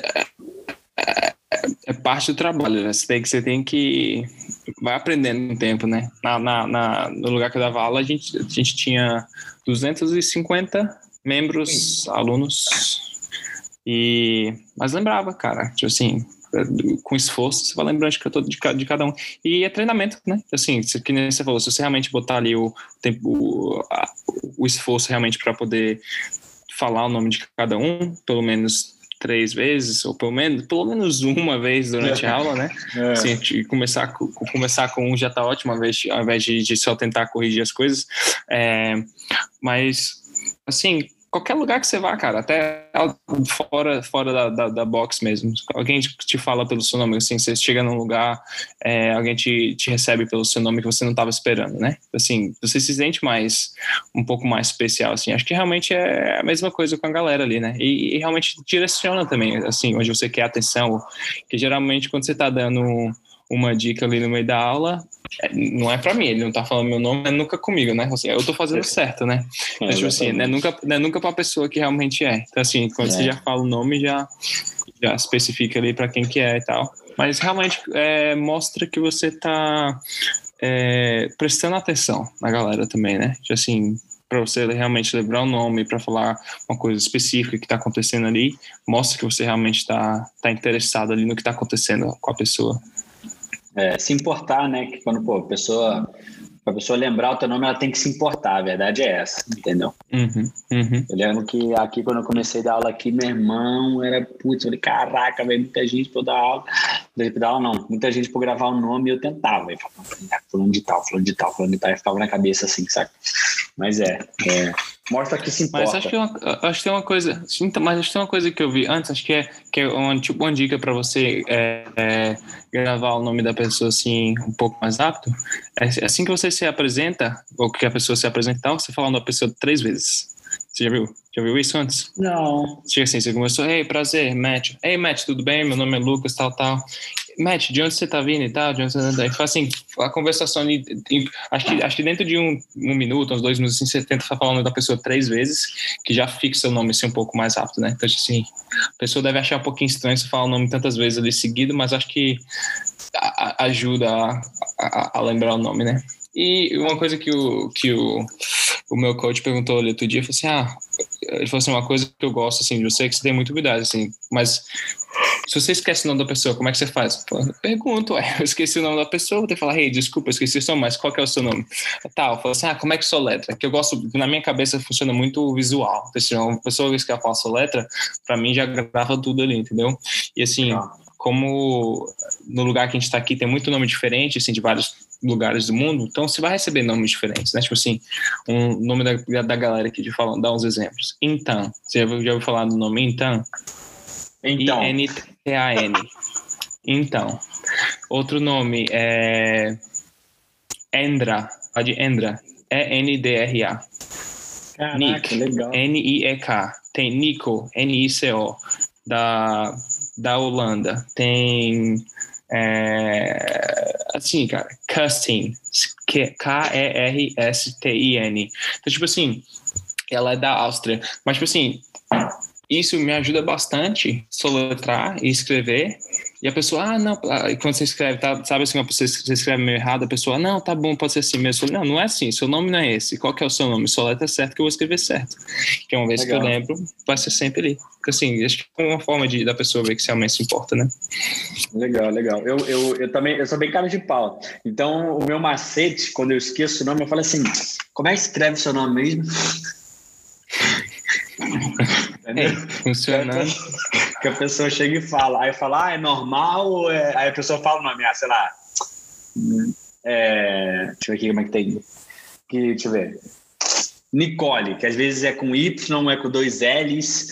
B: é, parte do trabalho, né? Você tem que, você tem que vai aprendendo o tempo, né? Na, na, na, no lugar que eu dava aula, a gente, a gente tinha 250 membros, alunos, e mas lembrava, cara, tipo assim, com esforço, você vai lembrando de, de cada um. E é treinamento, né? Assim, que nem você falou, se você realmente botar ali o tempo, o, o esforço realmente para poder falar o nome de cada um, pelo menos três vezes, ou pelo menos, pelo menos uma vez durante a aula, né? É. Assim, começar, começar com um já tá ótimo, ao invés, ao invés de, de só tentar corrigir as coisas. É, mas, assim, qualquer lugar que você vá, cara, até fora, fora da, da, da, box mesmo. Alguém te fala pelo seu nome, assim, você chega num lugar, é, alguém te, te recebe pelo seu nome que você não estava esperando, né? Assim, você se sente mais, um pouco mais especial, assim. Acho que realmente é a mesma coisa com a galera ali, né? E, e realmente direciona também, assim, onde você quer atenção, que geralmente quando você está dando uma dica ali no meio da aula, é, não é para mim, ele não tá falando meu nome, é nunca comigo, né? Assim, eu tô fazendo certo, né? É, Mas, tipo assim, não é nunca, não é nunca pra pessoa que realmente é. Então, assim, quando é. você já fala o nome, já, já especifica ali para quem que é e tal. Mas realmente é, mostra que você tá é, prestando atenção na galera também, né? Tipo assim, para você realmente lembrar o nome, para falar uma coisa específica que está acontecendo ali, mostra que você realmente está tá interessado ali no que está acontecendo com a pessoa
A: é, se importar, né? Que quando pô, a pessoa para a pessoa lembrar o teu nome, ela tem que se importar, a verdade é essa, entendeu?
B: Uhum, uhum.
A: Eu lembro que aqui, quando eu comecei a dar aula aqui, meu irmão era, putz, eu falei, caraca, velho, muita gente para dar aula. Não dar aula, não, muita gente para gravar o nome e eu tentava. Eu falava, falando de tal, falando de tal, falando de tal, e ficava na cabeça assim, sabe? Mas é, é mostra que se importa.
B: Mas acho que, uma, acho que tem uma coisa, mas acho que tem uma coisa que eu vi antes, acho que é, que é uma, tipo, uma dica para você é, é, gravar o nome da pessoa assim um pouco mais rápido. É, assim que você se apresenta, ou que a pessoa se apresenta, você fala da pessoa três vezes. Você já viu? Já viu isso antes?
A: Não.
B: Chega assim, você começou, ei, prazer, Matt. Ei, Matt, tudo bem? Meu nome é Lucas, tal, tal. Matt, de onde você tá vindo e tal? De onde você tá? Faz assim, a conversação ali, acho que, acho que dentro de um, um minuto, uns dois minutos, assim, você tenta falar o nome da pessoa três vezes, que já fixa o nome assim um pouco mais rápido, né? Então, assim, a pessoa deve achar um pouquinho estranho você falar o nome tantas vezes ali seguido, mas acho que a, ajuda a, a, a lembrar o nome, né? E uma coisa que o, que o, o meu coach perguntou ali outro dia, falou assim, ah, ele falou assim, uma coisa que eu gosto, assim, de você é que você tem muito cuidado, assim, mas se você esquece o nome da pessoa, como é que você faz? Pergunto, ué, eu esqueci o nome da pessoa, vou ter que falar, hey, desculpa, eu esqueci o seu nome, mas qual que é o seu nome? Tal, falo assim, ah, como é que sua letra? Que eu gosto, na minha cabeça funciona muito visual, então, assim, uma pessoa que fala sua letra, pra mim já grava tudo ali, entendeu? E assim, como no lugar que a gente está aqui tem muito nome diferente, assim, de vários lugares do mundo, então você vai receber nomes diferentes, né? Tipo assim, um nome da, da galera aqui de falar, dar uns exemplos. Então, você já, já ouviu falar do nome Então?
A: Então.
B: I-N-T-A-N. Então. Outro nome é Endra, de Endra, E-N-D-R-A.
A: Nick,
B: N-I-E-K. Tem Nico, N-I-C-O, da, da Holanda. Tem é, assim, cara, Custin, K-E-R-S-T-I-N. Então, tipo assim, ela é da Áustria. Mas, tipo assim, isso me ajuda bastante soletrar e escrever e a pessoa, ah, não, ah, quando você escreve, tá, sabe assim, você, escreve meio errado, a pessoa, não, tá bom, pode ser assim mesmo. Não, não é assim, seu nome não é esse. Qual que é o seu nome? Sua letra é certa que eu vou escrever certo. Que uma vez Legal. que eu lembro, vai ser sempre ali. Porque assim, acho que é uma forma de, da pessoa ver que realmente se importa, né?
A: Legal, legal. Eu, eu, eu também, eu sou bem cara de pau. Então, o meu macete, quando eu esqueço o nome, eu falo assim, como é que escreve seu nome mesmo?
B: Entendeu? Funcionando.
A: Que a pessoa chega e fala, aí fala, ah, é normal? É... Aí a pessoa fala o nome, ah, sei lá. É... Deixa eu ver aqui como é que tem. Que, deixa eu ver. Nicole, que às vezes é com Y, é com dois L's.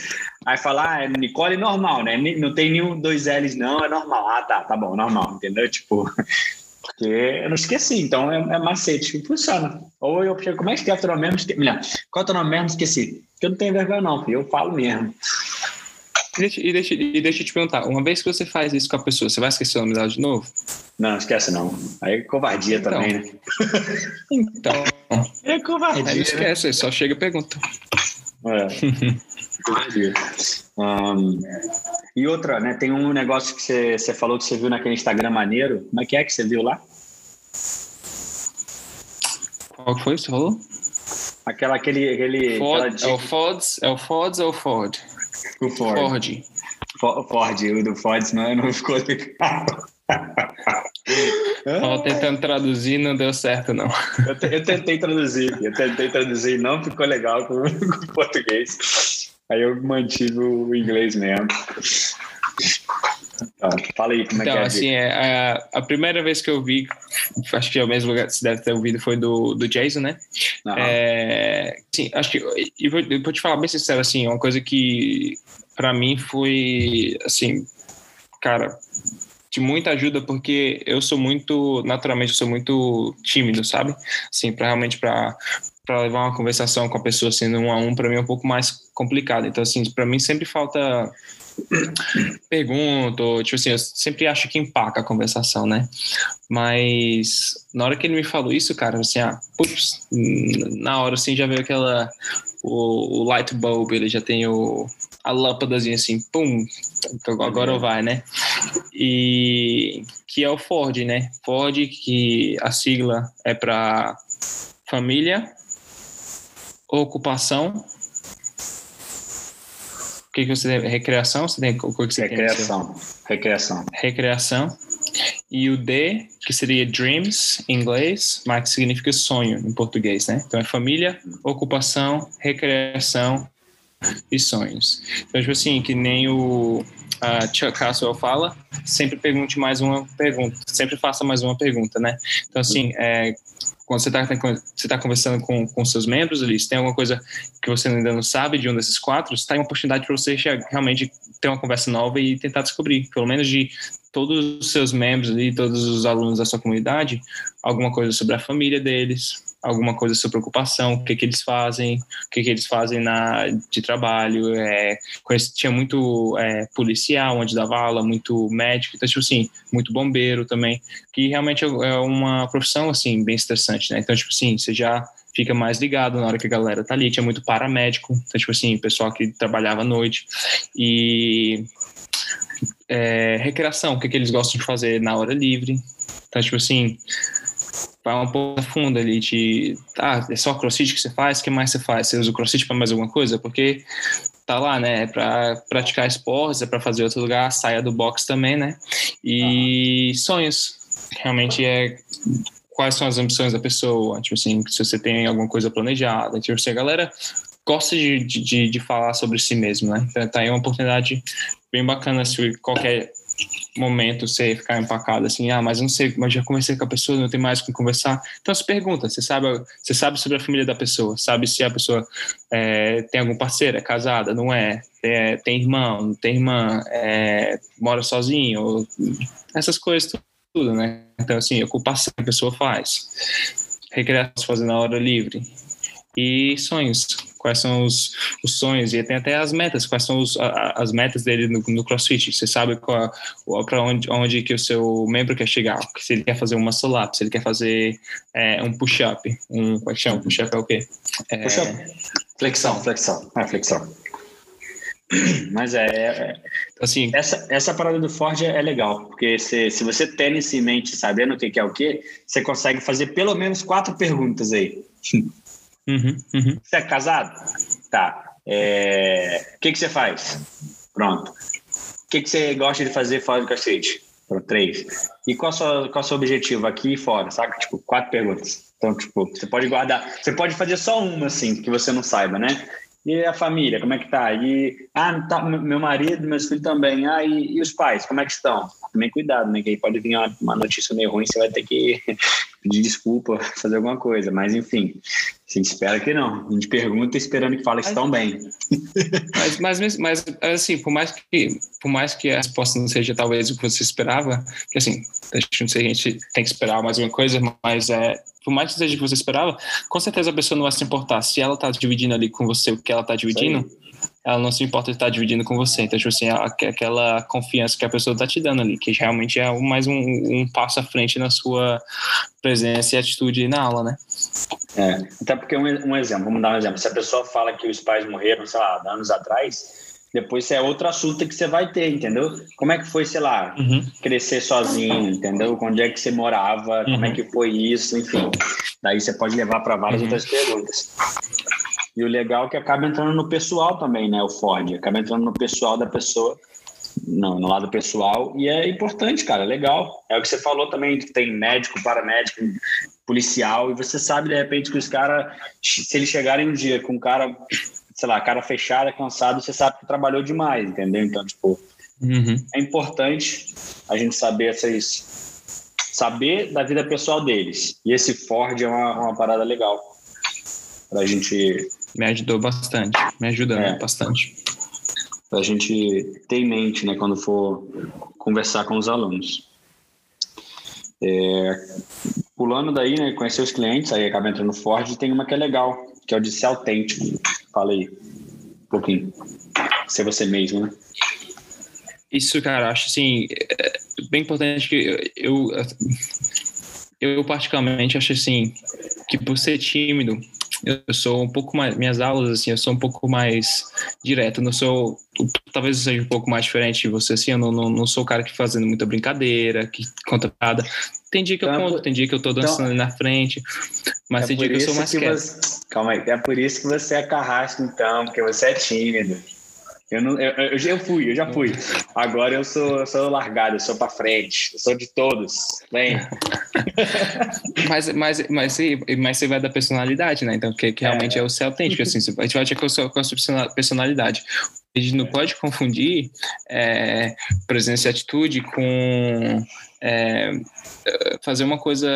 A: Aí fala, ah, é Nicole normal, né? Não tem nenhum dois L's, não, é normal. Ah, tá, tá bom, normal, entendeu? Tipo, porque eu não esqueci, então é, é macete, funciona. Ou eu chego, como é que escreve teu nome mesmo? Melhor, qual é o teu nome mesmo? Esqueci. Porque eu não tenho vergonha, não, filho, eu falo mesmo.
B: E deixa, e, deixa, e deixa eu te perguntar, uma vez que você faz isso com a pessoa, você vai esquecer o nome dela de novo?
A: Não, esquece não. Aí é covardia então, também, né?
B: Então.
A: É covardia. Aí
B: não esquece, né? só chega e pergunta.
A: É. covardia. Um, e outra, né? Tem um negócio que você, você falou que você viu naquele Instagram maneiro. Como é que é que você viu lá?
B: Qual foi que você falou?
A: Aquela, aquele. aquele
B: Ford, é o Ford, é o Ford ou o Ford?
A: O Ford.
B: Ford.
A: Ford, o do Ford não, não ficou legal.
B: Tava tentando traduzir, não deu certo, não.
A: Eu, eu, tentei traduzir, eu tentei traduzir, não ficou legal com o português. Aí eu mantive o inglês mesmo. Então, fala aí como
B: então,
A: é que
B: é. assim, é, a, a, primeira vez que eu vi, acho que é o mesmo lugar que você deve ter ouvido, foi do, do Jason, né? Uhum. É, sim, acho que. E vou, vou te falar bem sincero, assim, uma coisa que para mim foi, assim, cara, de muita ajuda porque eu sou muito, naturalmente, eu sou muito tímido, sabe? Assim, para realmente para para levar uma conversação com a pessoa sendo assim, um a um para mim é um pouco mais complicado. Então assim, para mim sempre falta pergunta, tipo assim, eu sempre acho que empaca a conversação, né? Mas na hora que ele me falou isso, cara, assim, ah, ups, na hora assim já veio aquela o, o light bulb, ele já tem o a lâmpadazinha assim, pum, agora vai, né? E que é o Ford, né? Ford, que a sigla é para família, ocupação. O que, que você tem? Recreação? Você tem, o que você
A: recreação. Tem recreação.
B: Recreação. E o D, que seria dreams em inglês, mas que significa sonho em português, né? Então é família, ocupação, recreação e sonhos. Então, tipo assim, que nem o a Chuck Caswell fala, sempre pergunte mais uma pergunta, sempre faça mais uma pergunta, né? Então, assim, é, quando você está tá conversando com, com seus membros ali, se tem alguma coisa que você ainda não sabe de um desses quatro, está uma oportunidade para você realmente ter uma conversa nova e tentar descobrir, pelo menos de todos os seus membros ali, todos os alunos da sua comunidade, alguma coisa sobre a família deles, alguma coisa sobre ocupação, o que que eles fazem, o que que eles fazem na de trabalho, é, conheci, tinha muito é, policial onde dava aula, muito médico, então tipo assim, muito bombeiro também, que realmente é, é uma profissão assim bem estressante, né? Então tipo assim, você já fica mais ligado na hora que a galera tá ali, tinha muito paramédico, então tipo assim, pessoal que trabalhava à noite e é, recreação, o que, que eles gostam de fazer na hora livre, então tipo assim, vai um pouco fundo ali de ah, é só crossfit que você faz, o que mais você faz? Você usa o crossfit para mais alguma coisa? Porque tá lá, né? É para praticar esportes, é para fazer outro lugar, saia do box também, né? E sonhos. Realmente é quais são as ambições da pessoa, tipo assim, se você tem alguma coisa planejada, tipo assim, a galera gosta de, de, de falar sobre si mesmo, né? Então tá aí uma oportunidade bem bacana se qualquer momento você ficar empacado assim, ah, mas não sei, mas já conversei com a pessoa, não tem mais com conversar. Então se pergunta, você sabe, você sabe sobre a família da pessoa, sabe se a pessoa é, tem algum parceiro, é casada, não é, é tem irmão, não tem irmã, é, mora sozinho, essas coisas tudo, né? Então assim, ocupação que a pessoa faz, recreação fazer na hora livre e sonhos quais são os, os sonhos e tem até as metas, quais são os, a, as metas dele no, no CrossFit. Você sabe para onde, onde que o seu membro quer chegar, se ele quer fazer uma muscle up, se ele quer fazer é, um push-up, um, como é que chama? Push-up é o quê?
A: É, push-up. Flexão, flexão. É, flexão. Mas é, é, assim, essa, essa parada do Ford é, legal, porque se, se você tem isso em mente, sabendo o que, que é o que, você consegue fazer pelo menos quatro perguntas aí.
B: Uhum, uhum.
A: Você é casado? Tá. É... O que, que você faz? Pronto. O que, que você gosta de fazer fora do cacete? Pronto, três. E qual, sua, qual é o seu objetivo aqui e fora, saca? Tipo, quatro perguntas. Então, tipo, você pode guardar. Você pode fazer só uma, assim, que você não saiba, né? E a família, como é que tá? E, ah, tá, meu marido, meus filhos também. Ah, e, e os pais, como é que estão? Também cuidado, né? Que aí pode vir uma, uma notícia meio ruim, você vai ter que pedir desculpa, fazer alguma coisa. Mas, enfim, a gente espera que não. A gente pergunta esperando que fale que estão bem.
B: Mas, mas, mas, assim, por mais, que, por mais que a resposta não seja talvez o que você esperava, que assim, não sei, a gente tem que esperar mais uma coisa, mas é, por mais que seja o que você esperava, com certeza a pessoa não vai se importar. Se ela está dividindo ali com você o que ela está dividindo, ela não se importa de estar dividindo com você. Então, tipo assim, aquela confiança que a pessoa está te dando ali, que realmente é mais um, um, passo à frente na sua presença e atitude na aula, né?
A: É, até porque um, um exemplo, vamos dar um exemplo. Se a pessoa fala que os pais morreram, sei lá, anos atrás, depois é outro assunto que você vai ter, entendeu? Como é que foi, sei lá, uhum. crescer sozinho, entendeu? Onde é que você morava, uhum. como é uhum. que foi isso, enfim. Daí você pode levar para várias uhum. outras perguntas. E o legal é que acaba entrando no pessoal também, né? O Ford acaba entrando no pessoal da pessoa, não, no lado pessoal, e é importante, cara, é legal. É o que você falou também, que tem médico, paramédico, policial, e você sabe de repente que os caras, se eles chegarem um dia com um cara sei lá, cara fechada, cansado, você sabe que trabalhou demais, entendeu? Então, tipo, uhum. é importante a gente saber essas. saber da vida pessoal deles. E esse Ford é uma, uma parada legal pra gente.
B: Me ajudou bastante, me ajuda é, bastante.
A: Pra gente ter em mente, né, quando for conversar com os alunos. É, pulando daí, né, conhecer os clientes, aí acaba entrando no Ford, tem uma que é legal, que é o de ser autêntico. Fala aí um pouquinho. Ser você mesmo, né?
B: Isso, cara, acho assim, é bem importante que eu, eu particularmente acho assim, que por ser tímido, eu sou um pouco mais, minhas aulas, assim, eu sou um pouco mais direto, não sou, talvez eu seja um pouco mais diferente de você, assim, eu não, não, não sou o cara que fazendo muita brincadeira, que conta nada. Tem dia que eu então, conto, tem dia que eu tô dançando então, na frente, mas é tem dia que eu sou mais quieto.
A: Você, calma aí, é por isso que você é carrasco, então, porque você é tímido. Eu, não, eu, eu, eu fui, eu já fui. Agora eu sou, eu sou largado, eu sou para frente, eu sou de todos. Vem.
B: mas, mas, mas, mas você vai da personalidade, né? Então, que, que realmente é, é o ser autêntico, assim, a gente vai ter com a sua, com a sua personalidade. A gente não pode confundir é, presença e atitude com é, fazer uma coisa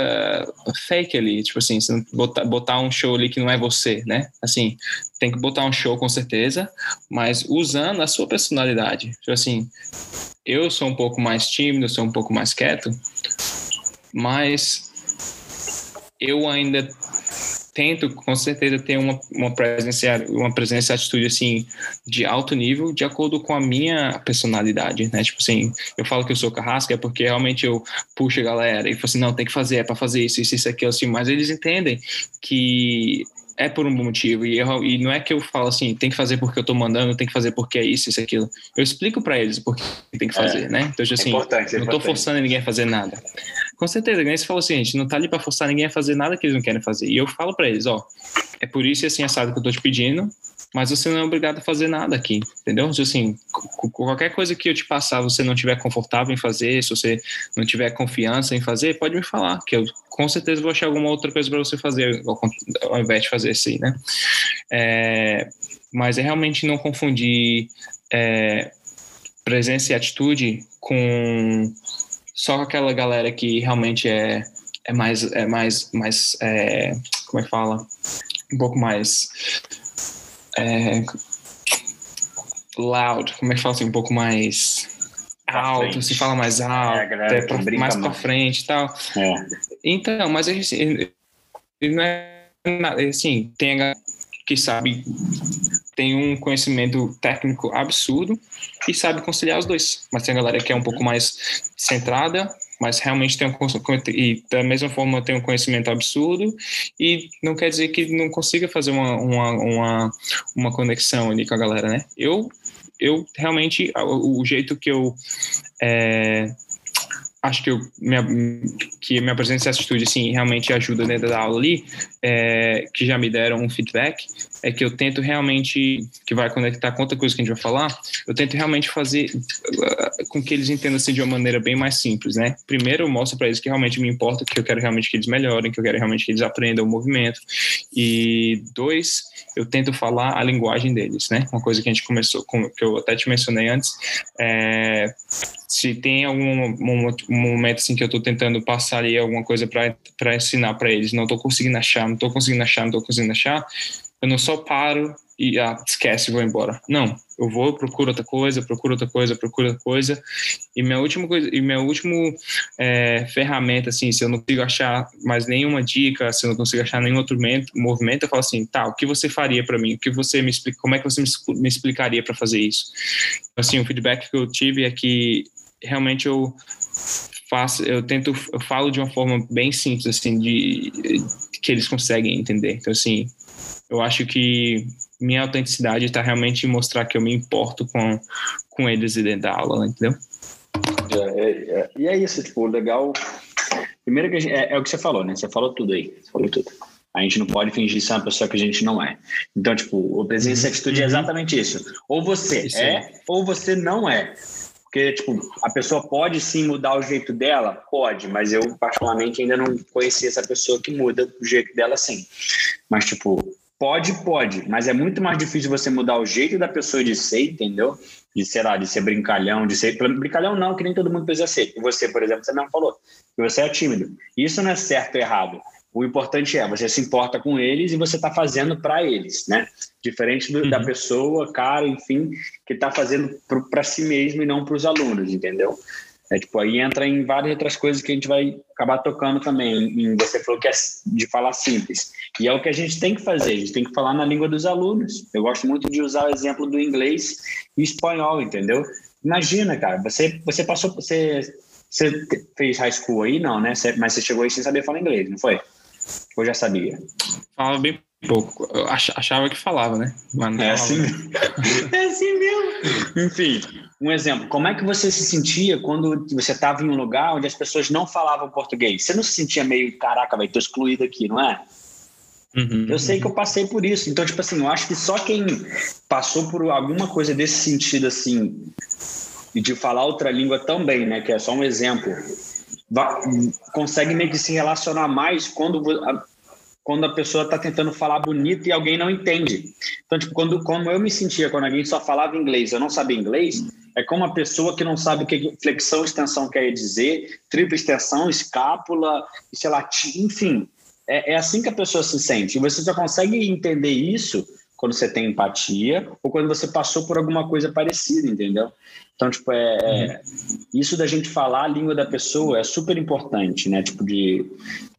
B: fake ali, tipo assim, botar, botar um show ali que não é você, né? Assim, tem que botar um show com certeza, mas usando a sua personalidade. Tipo assim, eu sou um pouco mais tímido, sou um pouco mais quieto, mas eu ainda tento com certeza ter uma, uma presença uma presença atitude assim de alto nível de acordo com a minha personalidade né? Tipo assim eu falo que eu sou carrasca é porque realmente eu puxo a galera e falo assim não tem que fazer é para fazer isso isso isso aquilo assim. Mas eles entendem que é por um motivo. E, eu, e não é que eu falo assim, tem que fazer porque eu tô mandando, tem que fazer porque é isso, isso, aquilo. Eu explico para eles porque tem que fazer, é, né? Então, tipo assim, é importante, é não tô forçando ninguém a fazer nada. Com certeza, nem você falou assim, a gente não tá ali para forçar ninguém a fazer nada que eles não querem fazer. E eu falo para eles, ó, é por isso e assim assado que eu tô te pedindo, mas você não é obrigado a fazer nada aqui, entendeu? Se assim, qualquer coisa que eu te passar, você não tiver confortável em fazer, se você não tiver confiança em fazer, pode me falar, que eu com certeza vou achar alguma outra coisa para você fazer, ao invés de fazer assim, né? É, mas é realmente não confundir é, presença e atitude com só aquela galera que realmente é, é mais, é mais, mais é, como é que fala? Um pouco mais é, loud, como é que fala assim? Um pouco mais alto, se fala mais alto, é, é pra, mais para frente e tal. É. Então, mas assim, não é nada, assim, tem a que sabe tem um conhecimento técnico absurdo e sabe conciliar os dois. Mas tem a galera que é um pouco mais centrada, mas realmente tem um e da mesma forma tem um conhecimento absurdo e não quer dizer que não consiga fazer uma, uma, uma, uma conexão ali com a galera, né? Eu eu realmente o, o jeito que eu é, acho que eu minha, que minha presença e atitude assim realmente ajuda dentro da aula ali é, que já me deram um feedback é que eu tento realmente que vai conectar com outra coisa que a gente vai falar eu tento realmente fazer uh, com que eles entendam assim de uma maneira bem mais simples né? Primeiro eu mostro para eles que realmente me importa que eu quero realmente que eles melhorem que eu quero realmente que eles aprendam o movimento. E dois eu tento falar a linguagem deles né? Uma coisa que a gente começou com, que eu até te mencionei antes é se tem algum um, um momento assim que eu estou tentando passar ali alguma coisa para ensinar para eles, não estou conseguindo achar, não estou conseguindo achar, não estou conseguindo achar, eu não só paro e ah, esquece, vou embora. Não, eu vou, procuro outra coisa, procuro outra coisa, procuro outra coisa. E minha última coisa, e minha última é, ferramenta, assim, se eu não consigo achar mais nenhuma dica, se eu não consigo achar nenhum outro movimento, eu falo assim, tá, o que você faria para mim? O que você me explica? Como é que você me, explicaria para fazer isso? Assim, o feedback que eu tive é que realmente eu faço, eu tento, eu falo de uma forma bem simples, assim, de que eles conseguem entender. Então, assim, eu acho que minha autenticidade está realmente em mostrar que eu me importo com, com eles e dentro da aula, entendeu?
A: É, é, é, e é isso, tipo, legal. Primeiro que gente, é, é, o que você falou, né? Você falou tudo aí, você falou tudo. A gente não pode fingir ser uma pessoa que a gente não é. Então, tipo, o presença e atitude é uhum. exatamente isso. Ou você isso é, ou você não é. Porque, tipo, a pessoa pode sim mudar o jeito dela? Pode, mas eu, particularmente, ainda não conheci essa pessoa que muda o jeito dela sim. Mas, tipo, pode, pode, mas é muito mais difícil você mudar o jeito da pessoa de ser, entendeu? De, sei lá, de ser brincalhão, de ser. Brincalhão não, que nem todo mundo precisa ser. Você, por exemplo, você mesmo falou que você é tímido. Isso não é certo ou errado. O importante é, você se importa com eles e você está fazendo para eles, né? Diferente do, uhum. da pessoa, cara, enfim, que está fazendo para si mesmo e não para os alunos, entendeu? É, tipo, aí entra em várias outras coisas que a gente vai acabar tocando também. Em, você falou que é de falar simples. E é o que a gente tem que fazer, a gente tem que falar na língua dos alunos. Eu gosto muito de usar o exemplo do inglês e espanhol, entendeu? Imagina, cara, você, você passou, você, você fez high school aí? Não, né? Mas você chegou aí sem saber falar inglês, não foi? Ou já sabia?
B: Falava bem pouco. Eu achava que falava, né?
A: Mas é assim, é assim mesmo. Enfim, um exemplo. Como é que você se sentia quando você estava em um lugar onde as pessoas não falavam português? Você não se sentia meio, caraca, vai, tô excluído aqui, não é? Uhum, eu sei uhum. que eu passei por isso. Então, tipo assim, eu acho que só quem passou por alguma coisa desse sentido, assim, e de falar outra língua também, né? Que é só um exemplo consegue meio que se relacionar mais quando quando a pessoa está tentando falar bonito e alguém não entende. Então, tipo, quando como eu me sentia quando alguém só falava inglês, eu não sabia inglês, é como uma pessoa que não sabe o que flexão, extensão quer dizer, tripla extensão, escápula, sei lá, enfim. É, é assim que a pessoa se sente. E você só consegue entender isso quando você tem empatia ou quando você passou por alguma coisa parecida, entendeu? Então, tipo, é, é, isso da gente falar a língua da pessoa é super importante, né? Tipo, de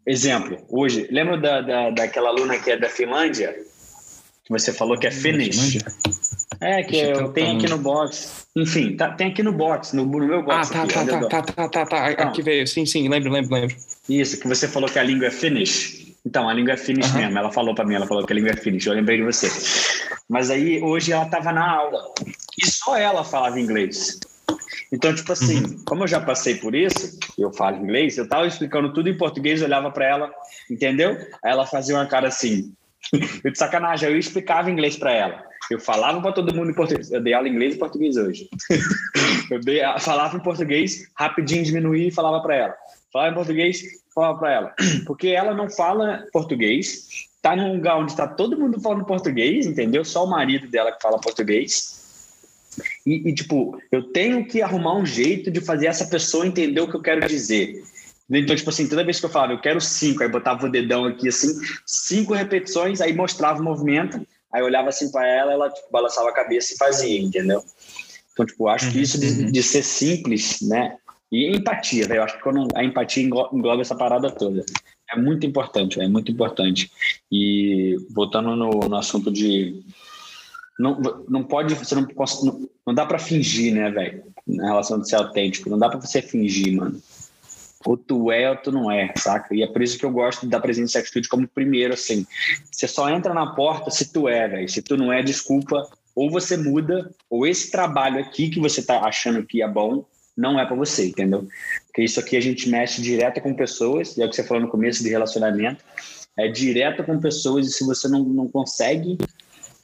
A: exemplo, hoje, lembra da, da, daquela aluna que é da Finlândia? Que você falou que é Finnish? É, que eu tenho aqui no box. Enfim, tá, tem aqui no box, no, no meu box.
B: Ah, tá,
A: aqui,
B: tá, tá, tá, tá, tá, tá, Então, aqui veio, sim, sim, lembro, lembro, lembro.
A: Isso, que você falou que a língua é Finnish. Então, a língua é Finnish uhum. mesmo. Ela falou para mim, ela falou que a língua é Finnish. Eu lembrei de você. Mas aí, hoje, ela estava na aula. E só ela falava inglês. Então, tipo assim, uhum. como eu já passei por isso, eu falo inglês, eu tava explicando tudo em português, eu olhava para ela, entendeu? Aí ela fazia uma cara assim, eu de sacanagem, eu explicava inglês para ela. Eu falava para todo mundo em português. Eu dei aula em inglês e português hoje. eu dei, falava em português, rapidinho diminuía e falava para ela. Falava em português, falava para ela. Porque ela não fala português, tá num lugar onde está todo mundo falando português, entendeu? Só o marido dela que fala português. E, e, tipo, eu tenho que arrumar um jeito de fazer essa pessoa entender o que eu quero dizer. Então, tipo assim, toda vez que eu falava, eu quero cinco, aí botava o dedão aqui assim, cinco repetições, aí mostrava o movimento, aí eu olhava assim para ela, ela tipo, balançava a cabeça e fazia, entendeu? Então, tipo, acho que isso de, uhum. de ser simples, né? E empatia, velho. Eu acho que quando a empatia engloba essa parada toda. É muito importante, é muito importante. E voltando no, no assunto de não, não pode, você não, não, não dá para fingir, né, velho? Na relação de ser autêntico, não dá para você fingir, mano. Ou tu é ou tu não é, saca? E é por isso que eu gosto da presença atitude como primeiro, assim. Você só entra na porta se tu é, velho. Se tu não é, desculpa. Ou você muda, ou esse trabalho aqui que você tá achando que é bom, não é para você, entendeu? Porque isso aqui a gente mexe direto com pessoas, e é o que você falou no começo de relacionamento, é direto com pessoas, e se você não, não consegue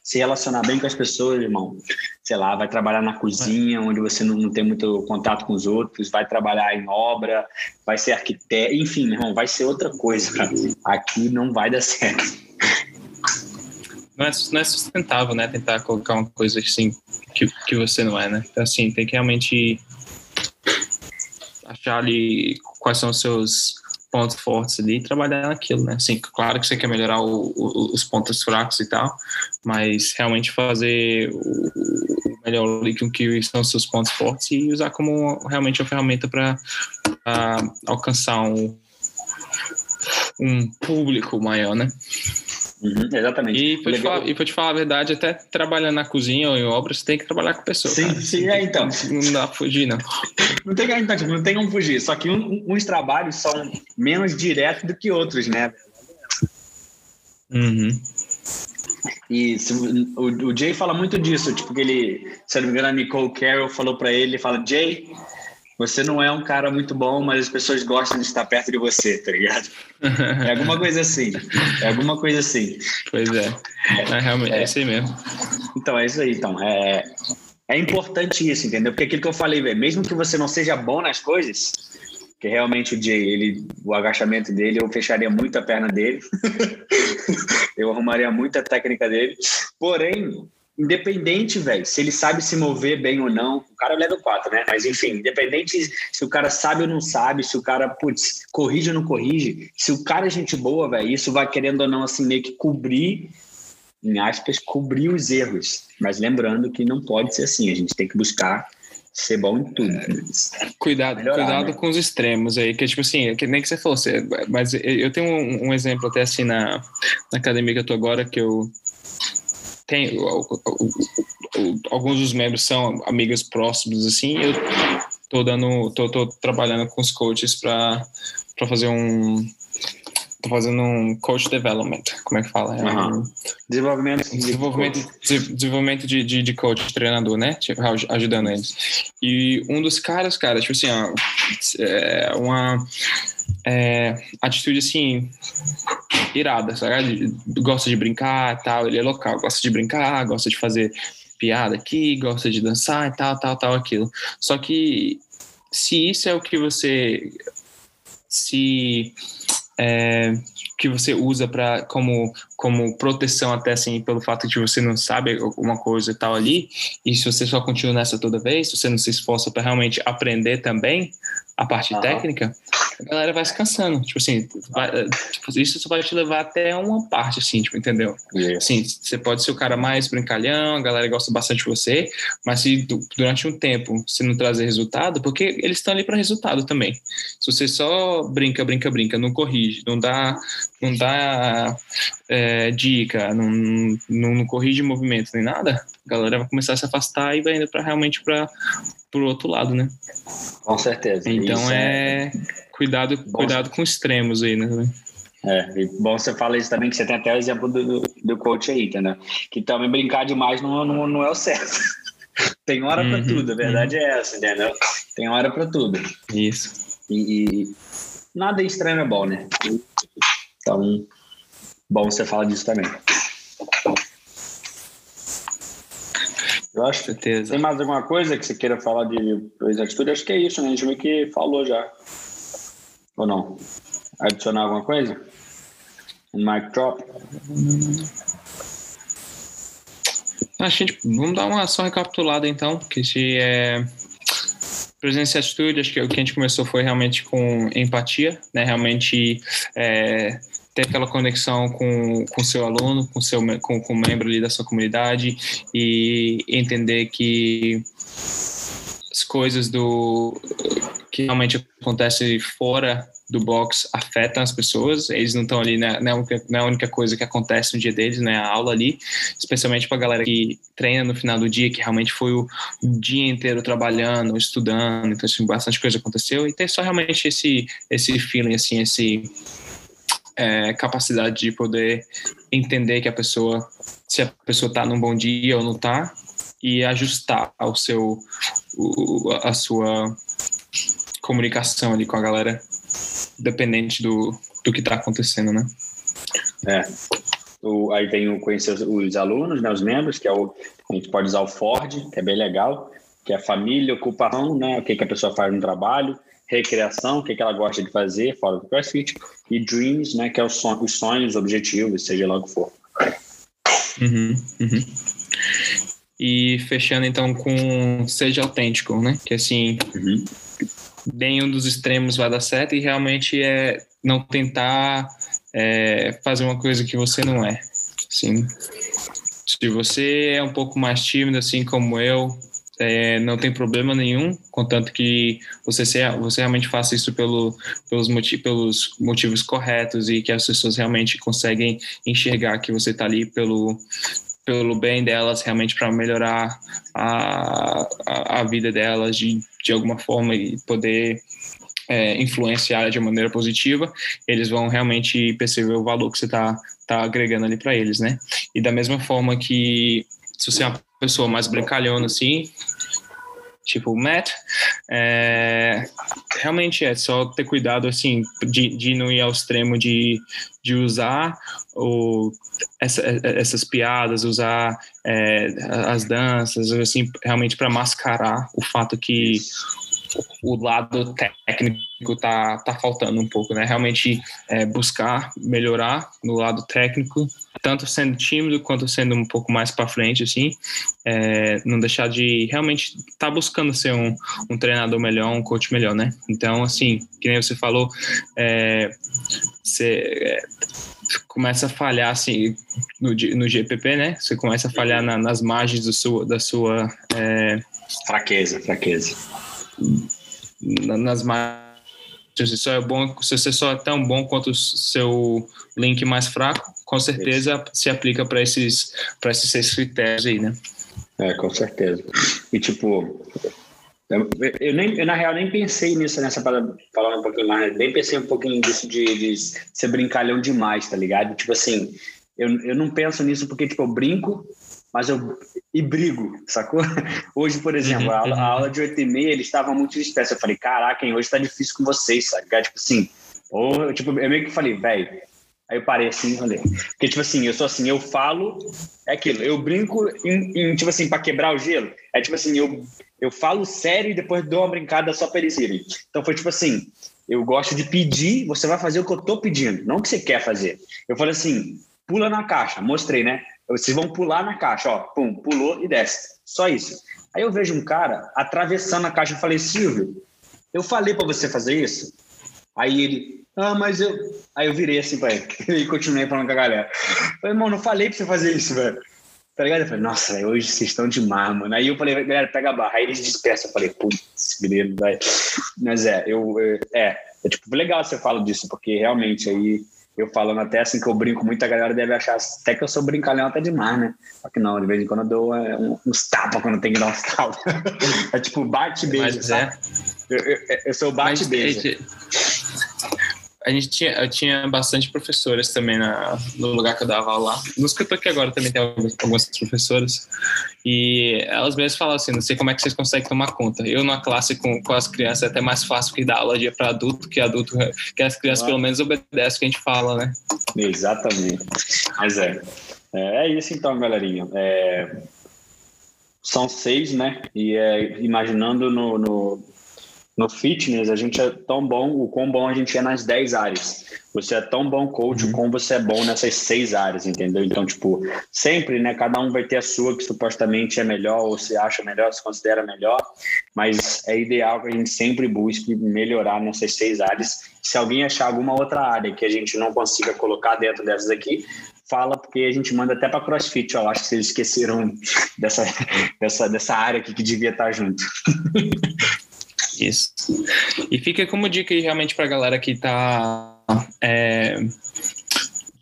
A: se relacionar bem com as pessoas, irmão, sei lá, vai trabalhar na cozinha, onde você não, não tem muito contato com os outros, vai trabalhar em obra, vai ser arquiteto, enfim, irmão, vai ser outra coisa. Aqui não vai dar certo.
B: Não é, não é sustentável, né? Tentar colocar uma coisa assim que, que você não é, né? Então, assim, tem que realmente achar ali quais são os seus pontos fortes ali e trabalhar naquilo, né? Assim, claro que você quer melhorar o, o, os pontos fracos e tal, mas realmente fazer o, melhor ali com que são seus pontos fortes e usar como realmente uma ferramenta para alcançar um, um público maior, né?
A: Uhum, exatamente.
B: E para te, falar, e te falar a verdade, até trabalhando na cozinha ou em obras, você tem que trabalhar com pessoas.
A: Sim,
B: cara.
A: sim, é então.
B: Não dá pra fugir, não.
A: não, tem, então, tipo, não tem como fugir. Só que um, uns trabalhos são menos diretos do que outros, né?
B: Uhum.
A: E se, o, o Jay fala muito disso, tipo, que ele, se não me engano, a Nicole Carroll falou para ele, fala, Jay, você não é um cara muito bom, mas as pessoas gostam de estar perto de você, tá ligado? É alguma coisa assim. É alguma coisa assim.
B: Pois é. É, realmente, é, é isso aí mesmo.
A: Então, é isso aí. Então, é, é importante isso, entendeu? Porque aquilo que eu falei, mesmo que você não seja bom nas coisas, que realmente o Jay, ele, o agachamento dele, eu fecharia muito a perna dele. eu arrumaria muita técnica dele. Porém, independente, velho, se ele sabe se mover bem ou não, o cara é level 4, né? Mas enfim, independente se o cara sabe ou não sabe, se o cara, putz, corrige ou não corrige, se o cara é gente boa, velho, isso vai querendo ou não, assim, meio que cobrir, em aspas, cobrir os erros. Mas lembrando que não pode ser assim, a gente tem que buscar ser bom em tudo.
B: Cuidado, Melhorar, cuidado né? com os extremos aí, que tipo assim, que nem que você fosse, mas eu tenho um, um exemplo até assim na, na academia que eu tô agora, que eu tem alguns dos membros são amigos próximos assim eu tô dando tô, tô trabalhando com os coaches para para fazer um tô fazendo um coach development como é que fala? É
A: um, desenvolvimento
B: desenvolvimento de, desenvolvimento de, de, de, coach treinador né? Tipo, ajudando eles. E um dos caras cara tipo assim ó, é uma é, atitude assim irada, sabe? Gosta de brincar tal, ele é local, gosta de brincar, gosta de fazer piada aqui, gosta de dançar e tal, tal, tal, aquilo. Só que se isso é o que você se é, que você usa para como como proteção até assim pelo fato de você não sabe alguma coisa e tal ali e se você só continua nessa toda vez se você não se esforça para realmente aprender também a parte uhum. técnica, a galera vai se cansando. Tipo assim, vai, tipo, isso só vai te levar até uma parte, assim, tipo, entendeu? Yeah. Assim, você pode ser o cara mais brincalhão, a galera gosta bastante de você, mas se durante um tempo você não trazer resultado, porque eles estão ali para resultado também. Se você só brinca, brinca, brinca, não corrige, não dá, não dá é, dica, não, não, não corrige movimento nem nada, a galera vai começar a se afastar e vai indo para realmente para pro outro lado, né?
A: Com certeza.
B: Então é... é, cuidado, bom, cuidado com extremos aí, né?
A: É, e bom você fala isso também, que você tem até o exemplo do, do coach aí, entendeu? Que também brincar demais não, não, não é o certo. tem hora uhum, para tudo, a verdade uhum. é essa, entendeu? Tem hora para tudo.
B: Isso.
A: E, e, nada extremo é bom, né? Então, bom você falar disso também. Eu acho que tem mais alguma coisa que você queira falar de atitude? Acho que é isso, né? A gente meio que falou já. Ou não? Adicionar alguma coisa? Um mic drop?
B: Acho que a gente, vamos dar uma só recapitulada então, que se é presença e atitude, acho que o que a gente começou foi realmente com empatia, né? Realmente é, ter aquela conexão com o seu aluno, com seu com, com membro ali da sua comunidade e entender que as coisas do que realmente acontecem fora do box afetam as pessoas, eles não estão ali, né, não, é única, é a única coisa que acontece no dia deles, né, a aula ali, especialmente para a galera que treina no final do dia, que realmente foi o dia inteiro trabalhando, estudando, então assim, bastante coisa aconteceu, e ter só realmente esse, esse feeling, assim, esse é, capacidade de poder entender que a pessoa, se a pessoa está num bom dia ou não está, e ajustar ao seu, o, a sua comunicação ali com a galera, dependente do, do que está acontecendo, né?
A: É. O, aí tem o conhecer os, os, alunos, né, os membros, que é o a gente pode usar o Ford, que é bem legal, que é família, ocupação, né, o que, que a pessoa faz no trabalho, recreação, o que, que ela gosta de fazer fora do CrossFit, e dreams, né, que é os sonhos, os sonhos objetivos, seja lá o que for.
B: Uhum, uhum. E fechando então com seja autêntico, né? Que assim, uhum. nenhum dos extremos vai dar certo e realmente é não tentar é, fazer uma coisa que você não é. Assim, se você é um pouco mais tímido, assim como eu, é, não tem problema nenhum, contanto que você, se, você realmente faça isso pelo, pelos, motiv, pelos motivos corretos e que as pessoas realmente conseguem enxergar que você está ali pelo, pelo bem delas, realmente para melhorar a, a, a, vida delas de, de alguma forma e poder é, influenciar de maneira positiva, eles vão realmente perceber o valor que você está tá agregando ali para eles, né? E da mesma forma que se você é uma pessoa mais brincalhona assim, tipo Matt, é, realmente é só ter cuidado assim de, de não ir ao extremo de, de usar o, essa, essas piadas, usar é, as danças, assim, realmente para mascarar o fato que o lado técnico tá, tá faltando um pouco, né? Realmente é, buscar melhorar no lado técnico, tanto sendo tímido quanto sendo um pouco mais para frente, assim, é, não deixar de realmente estar tá buscando ser um, um treinador melhor, um coach melhor, né? Então, assim, que nem você falou, é, você é, começa a falhar assim no, no GPP, né? Você começa a falhar na, nas margens do sua, da sua é...
A: fraqueza, fraqueza
B: nas margens. Se você só é bom, se você só é tão bom quanto o seu link mais fraco, com certeza se aplica para esses para esses seis critérios aí, né?
A: É, com certeza. E tipo, eu, eu, nem, eu, na real, nem pensei nisso, nessa para falar um pouquinho mais, nem pensei um pouquinho disso de, de ser brincalhão demais, tá ligado? Tipo assim, eu, eu não penso nisso porque, tipo, eu brinco, mas eu e brigo, sacou? Hoje, por exemplo, a, aula, a aula de 8 e meia, eles estavam muito dispersos. Eu falei, caraca, hein, hoje tá difícil com vocês, sabe? Tipo assim, ou, tipo, eu meio que falei, velho. Aí eu parei assim falei. Porque, tipo assim, eu sou assim, eu falo, é aquilo, eu brinco em, em tipo assim, para quebrar o gelo. É tipo assim, eu, eu falo sério e depois dou uma brincada só pra eles irem. Então foi tipo assim, eu gosto de pedir, você vai fazer o que eu tô pedindo, não o que você quer fazer. Eu falei assim, pula na caixa, mostrei, né? Vocês vão pular na caixa, ó, pum, pulou e desce. Só isso. Aí eu vejo um cara atravessando a caixa e falei, Silvio, eu falei para você fazer isso? Aí ele, ah, mas eu. Aí eu virei assim pra ele e continuei falando com a galera. Falei, irmão, não falei pra você fazer isso, velho. Tá ligado? Eu falei, nossa, véio, hoje vocês estão demais, mano. Aí eu falei, galera, pega a barra. Aí eles dispersam. Eu falei, putz, grilo, velho. Mas é, eu. É, é, tipo, legal você falar disso, porque realmente aí eu falando até assim que eu brinco muito, a galera deve achar até que eu sou brincalhão até demais, né? Só que não, de vez em quando eu dou é, uns tapas quando tem que dar uns tapas. é tipo bate-beijo, Mas é. Eu, eu, eu sou bate-beijo
B: a gente tinha, eu tinha bastante professoras também na, no lugar que eu dava aula lá. Nos que eu tô aqui agora também tem algumas, algumas professoras. E elas mesmas falam assim: não sei como é que vocês conseguem tomar conta. Eu, na classe com, com as crianças, é até mais fácil que dar aula de para adulto, que adulto, que as crianças ah. pelo menos obedecem o que a gente fala, né?
A: Exatamente. Mas é. É, é isso então, galerinha. É, são seis, né? E é, imaginando no, no no fitness, a gente é tão bom, o quão bom a gente é nas 10 áreas. Você é tão bom coach uhum. como você é bom nessas seis áreas, entendeu? Então, tipo, sempre, né? Cada um vai ter a sua que supostamente é melhor, ou se acha melhor, se considera melhor, mas é ideal que a gente sempre busque melhorar nessas seis áreas. Se alguém achar alguma outra área que a gente não consiga colocar dentro dessas aqui, fala, porque a gente manda até para CrossFit. Eu acho que vocês esqueceram dessa, dessa, dessa área aqui que devia estar junto.
B: Isso. E fica como dica aí realmente pra galera que tá. É,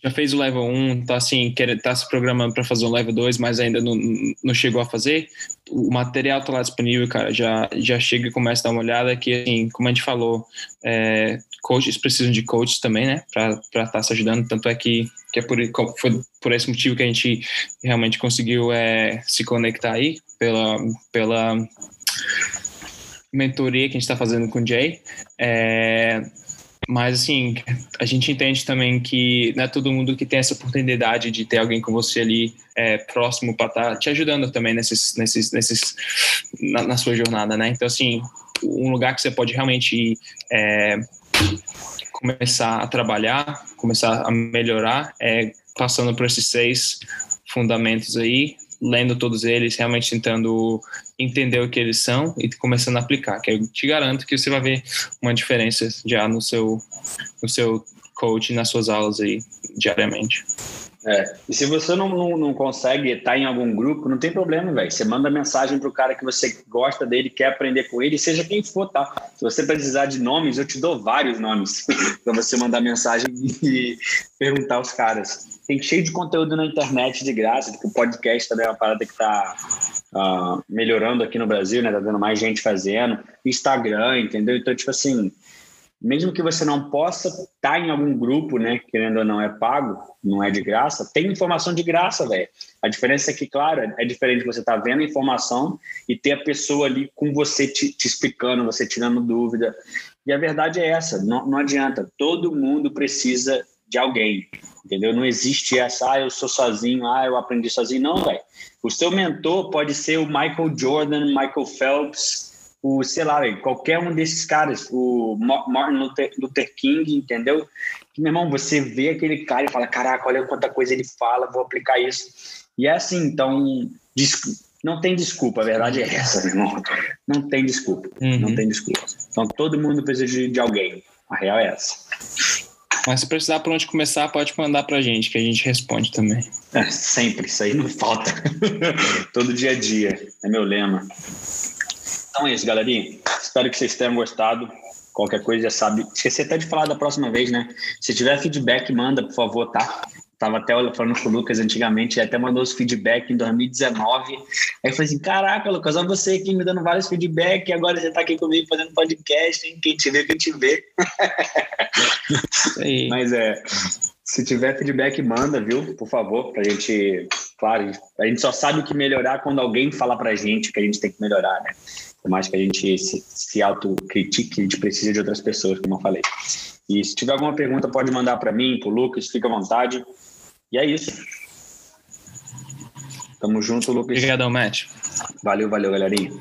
B: já fez o level 1, tá assim, quer, tá se programando para fazer o level 2, mas ainda não, não chegou a fazer. O material tá lá disponível, cara. Já, já chega e começa a dar uma olhada que, assim, como a gente falou, é, coaches precisam de coaches também, né? Para estar tá se ajudando. Tanto é que, que é por, foi por esse motivo que a gente realmente conseguiu é, se conectar aí pela, pela mentoria que a gente está fazendo com o Jay. É, mas, assim, a gente entende também que não é todo mundo que tem essa oportunidade de ter alguém com você ali é, próximo para estar tá te ajudando também nesses, nesses, nesses, na, na, sua jornada, né? Então, assim, um lugar que você pode realmente é, começar a trabalhar, começar a melhorar, é passando por esses seis fundamentos aí, lendo todos eles, realmente tentando entender o que eles são e começando a aplicar, que eu te garanto que você vai ver uma diferença já no seu, no seu coach, nas suas aulas aí, diariamente.
A: É. E se você não, não, não consegue estar em algum grupo, não tem problema, velho. Você manda mensagem pro cara que você gosta dele, quer aprender com ele, seja quem for, tá? Se você precisar de nomes, eu te dou vários nomes para você mandar mensagem e perguntar aos caras. Tem cheio de conteúdo na internet de graça, porque o podcast também é uma parada que tá uh, melhorando aqui no Brasil, né? Tá vendo mais gente fazendo. Instagram, entendeu? Então, tipo assim, mesmo que você não possa estar tá em algum grupo, né, querendo ou não, é pago, não é de graça, tem informação de graça, velho. A diferença é que, claro, é diferente você estar tá vendo a informação e ter a pessoa ali com você te, te, explicando, você tirando dúvida. E a verdade é essa, não, não adianta, todo mundo precisa de alguém, entendeu? Não existe essa, ah, eu sou sozinho, ah, eu aprendi sozinho. Não, velho. O seu mentor pode ser o Michael Jordan, Michael Phelps, o, sei lá, qualquer um desses caras, o Martin Luther, Luther King, entendeu? Que, meu irmão, você vê aquele cara e fala, caraca, olha quanta coisa ele fala, vou aplicar isso. E é assim, então, não tem desculpa, a verdade é essa, meu irmão. Não tem desculpa, uhum. não tem desculpa. Então, todo mundo precisa de, de alguém. A real é essa.
B: Mas se precisar por onde começar, pode mandar pra gente, que a gente responde também.
A: É, sempre, isso aí não falta. Todo dia a dia, é meu lema. Então é isso, galerinha. Espero que vocês tenham gostado. Qualquer coisa já sabe. Esqueci até de falar da próxima vez, né? Se tiver feedback, manda, por favor, tá? Tava até falando com o Lucas antigamente, ele até mandou os feedback em 2019. Aí eu falei assim: caraca, Lucas, olha você aqui me dando vários feedback, e agora você tá aqui comigo fazendo podcast, hein? Quem te vê, quem te vê. Mas é. Se tiver feedback, manda, viu? Por favor, pra gente. Claro, a gente só sabe o que melhorar quando alguém fala pra gente que a gente tem que melhorar, né? Por mais que a gente se, se autocritique, a gente precisa de outras pessoas, como eu falei. E se tiver alguma pergunta, pode mandar para mim, para o Lucas, fica à vontade. E é isso. Tamo junto, Lucas.
B: Obrigadão, Matt.
A: Valeu, valeu, galerinha.